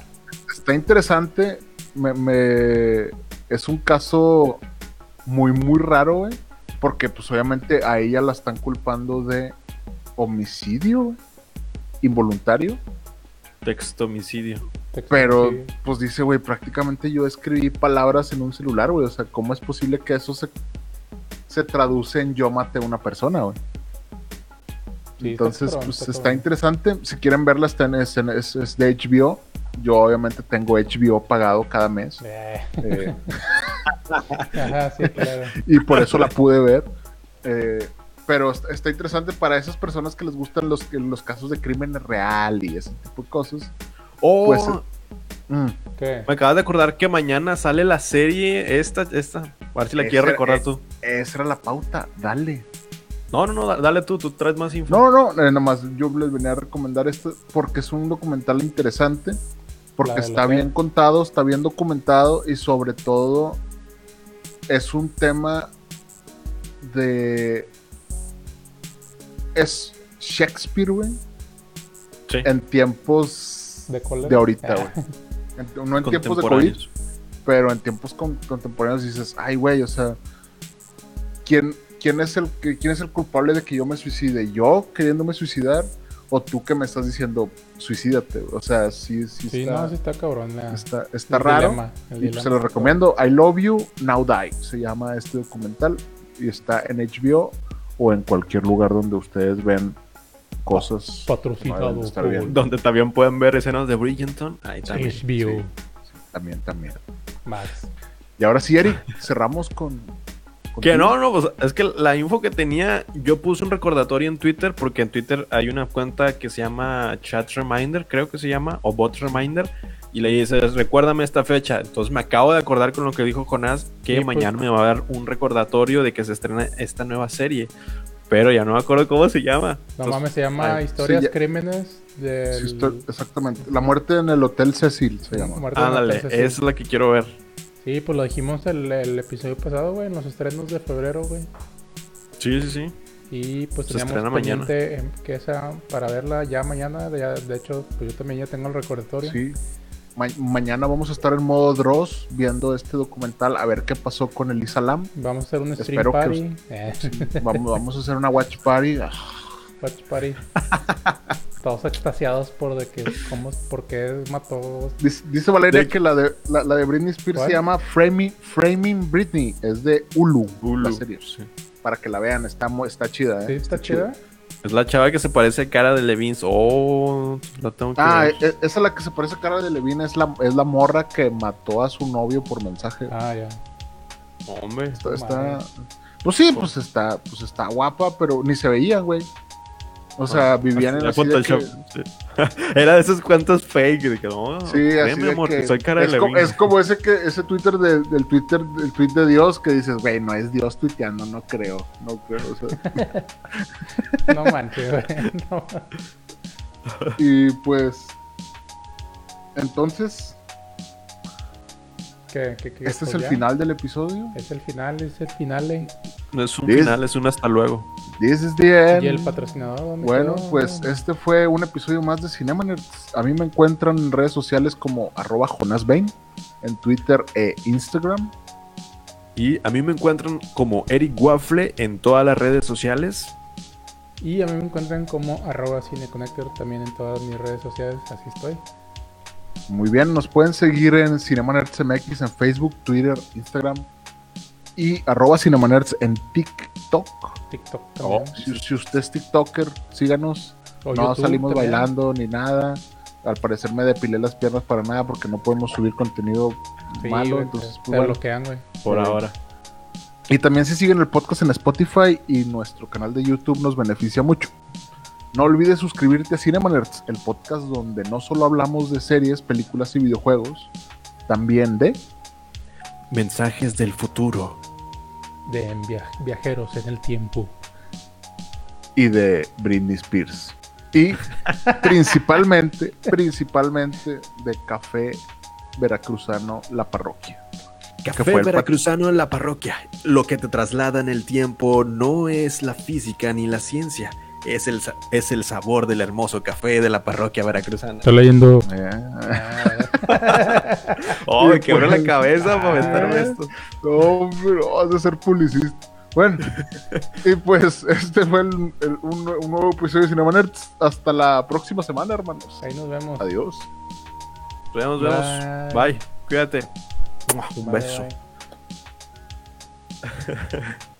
está interesante. Me, me- es un caso muy, muy raro, güey. Porque, pues, obviamente a ella la están culpando de homicidio güey, involuntario. Texto homicidio. Pero, pues dice, güey, prácticamente yo escribí palabras en un celular, güey. O sea, ¿cómo es posible que eso se, se traduce en yo maté a una persona, güey? Sí, está Entonces, cabrón, pues está está interesante. Si quieren verla, está en, es, es- es de HBO. Yo obviamente tengo HBO pagado cada mes. Eh, eh, Ajá, sí, claro. y por eso la pude ver. Eh, pero está, está interesante para esas personas que les gustan los, los casos de crímenes real y ese tipo de cosas. Oh, Pues, Mm. ¿Qué? me acabas de acordar que mañana sale la serie esta, esta. A ver si la quieres recordar tú. Esa era la pauta, dale. No, no, no, da- dale tú, tú traes más info. No, no, eh, nada más yo les venía a recomendar esto porque es un documental interesante, porque La de la está fe. bien contado, está bien documentado y sobre todo es un tema de... Es Shakespeare, güey, Sí. en tiempos ¿De cólera? de ahorita, Ah, güey. No en tiempos de COVID, pero en tiempos con- contemporáneos dices, ay, güey, o sea, ¿quién, quién, es el, ¿quién es el culpable de que yo me suicide? ¿Yo queriéndome suicidar? ¿O tú que me estás diciendo, suicídate? O sea, sí, sí, Sí, está, no, sí está cabrón. la- está, está el raro. dilema, el y pues dilema se lo recomiendo. I Love You, Now Die. Se llama este documental. Y está en HBO o en cualquier lugar donde ustedes ven cosas. Patrocinado no por-. Donde también pueden ver escenas de Bridgerton. Ahí también. HBO Sí. También, también. Max. Y ahora sí, Eric, cerramos con. Que no, no, pues es que la info que tenía, yo puse un recordatorio en Twitter, porque en Twitter hay una cuenta que se llama Chat Reminder, creo que se llama, o Bot Reminder, y le dices, recuérdame esta fecha. Entonces me acabo de acordar con lo que dijo Jonás, que Sí, pues. mañana me va a dar un recordatorio de que se estrena esta nueva serie, pero ya no me acuerdo cómo se llama. No Entonces, mames, se llama ay, Historias sí, ya- Crímenes del... Sí, exactamente. La muerte en el Hotel Cecil se llama. Ándale, es la que quiero ver. Sí, pues lo dijimos el, el episodio pasado, güey, en los estrenos de febrero, güey. Sí, sí, sí. Y pues Se teníamos estrena mañana. em, que esa para verla ya mañana. De, de hecho, pues yo también ya tengo el recordatorio. Sí. Ma- mañana vamos a estar en modo Dross viendo este documental a ver qué pasó con Elisa Lam. Vamos a hacer un stream Espero que party. Eh, Vamos, vamos a hacer una watch party. Watch party. Todos extasiados por de que cómo, por qué mató. Dice, dice Valeria De- que la de, la, la de Britney Spears ¿Cuál? se llama Framing, Framing Britney. Es de Hulu, Hulu, la serie. sí. Para que la vean, está, está chida. ¿eh? Sí, está chida. Es la chava que se parece a cara de Levins. Oh, la tengo que Ah, ver. e- esa la que se parece a cara de Levine es la, es la morra que mató a su novio por mensaje. Ah, ya. Hombre. Está, está- madre. pues sí, pues está, pues está guapa, pero ni se veía, güey. O sea, vivían en la Photoshop. que, Sí. Era de esos cuantos fake. De que, no, Sí, ven, así mi de amor, que que soy cara de es, como, Levin. es como ese que ese Twitter de- del Twitter del tweet de Dios que dices, güey, no es Dios tuiteando, no creo, no creo. o sea. No manches, güey. No. y pues entonces, ¿Qué, qué, qué, este es pues el ya. final del episodio. Es el final, es el final. eh. No es un final, es un hasta luego. This is the end. Y el patrocinador. ¿dónde Bueno, quedó? pues este fue un episodio más de Cinema Nerds. A mí me encuentran en redes sociales como arroba Jonas Bain, en Twitter e Instagram. Y a mí me encuentran como Eric Waffle en todas las redes sociales. Y a mí me encuentran como arroba cineconnector también en todas mis redes sociales. Así estoy. Muy bien, nos pueden seguir en Cinema Nerds MX en Facebook, Twitter, Instagram y arroba Cinema Nerds en TikTok. TikTok Oh, también. si, si usted es TikToker, síganos. O no YouTube salimos también. bailando ni nada. Al parecer me depilé las piernas para nada porque no podemos subir contenido Sí, malo. güey, entonces, pues, bueno. bloquean, güey. Por Sí. ahora. Y también si siguen el podcast en Spotify y nuestro canal de YouTube nos beneficia mucho. No olvides suscribirte a Cinemanerds, el podcast donde no solo hablamos de series, películas y videojuegos, también de Mensajes del futuro. De via- viajeros en el tiempo. y de Britney Spears. Y principalmente, principalmente de Café Veracruzano La Parroquia. Café veracruzano en la parroquia. Lo que te traslada en el tiempo no es la física ni la ciencia, es el, es el sabor del hermoso café de la parroquia veracruzana. Estoy leyendo. ¡Oh, Y quebró pues- la cabeza para aventarme esto! No, pero has de ser publicista. Bueno, y pues este fue el- el- un, un nuevo episodio de Cinema Nerds. Hasta la próxima semana, hermanos. Ahí nos vemos. Adiós. Nos vemos, nos vemos. Bye. Bye. Cuídate. Un Bye, beso. bye.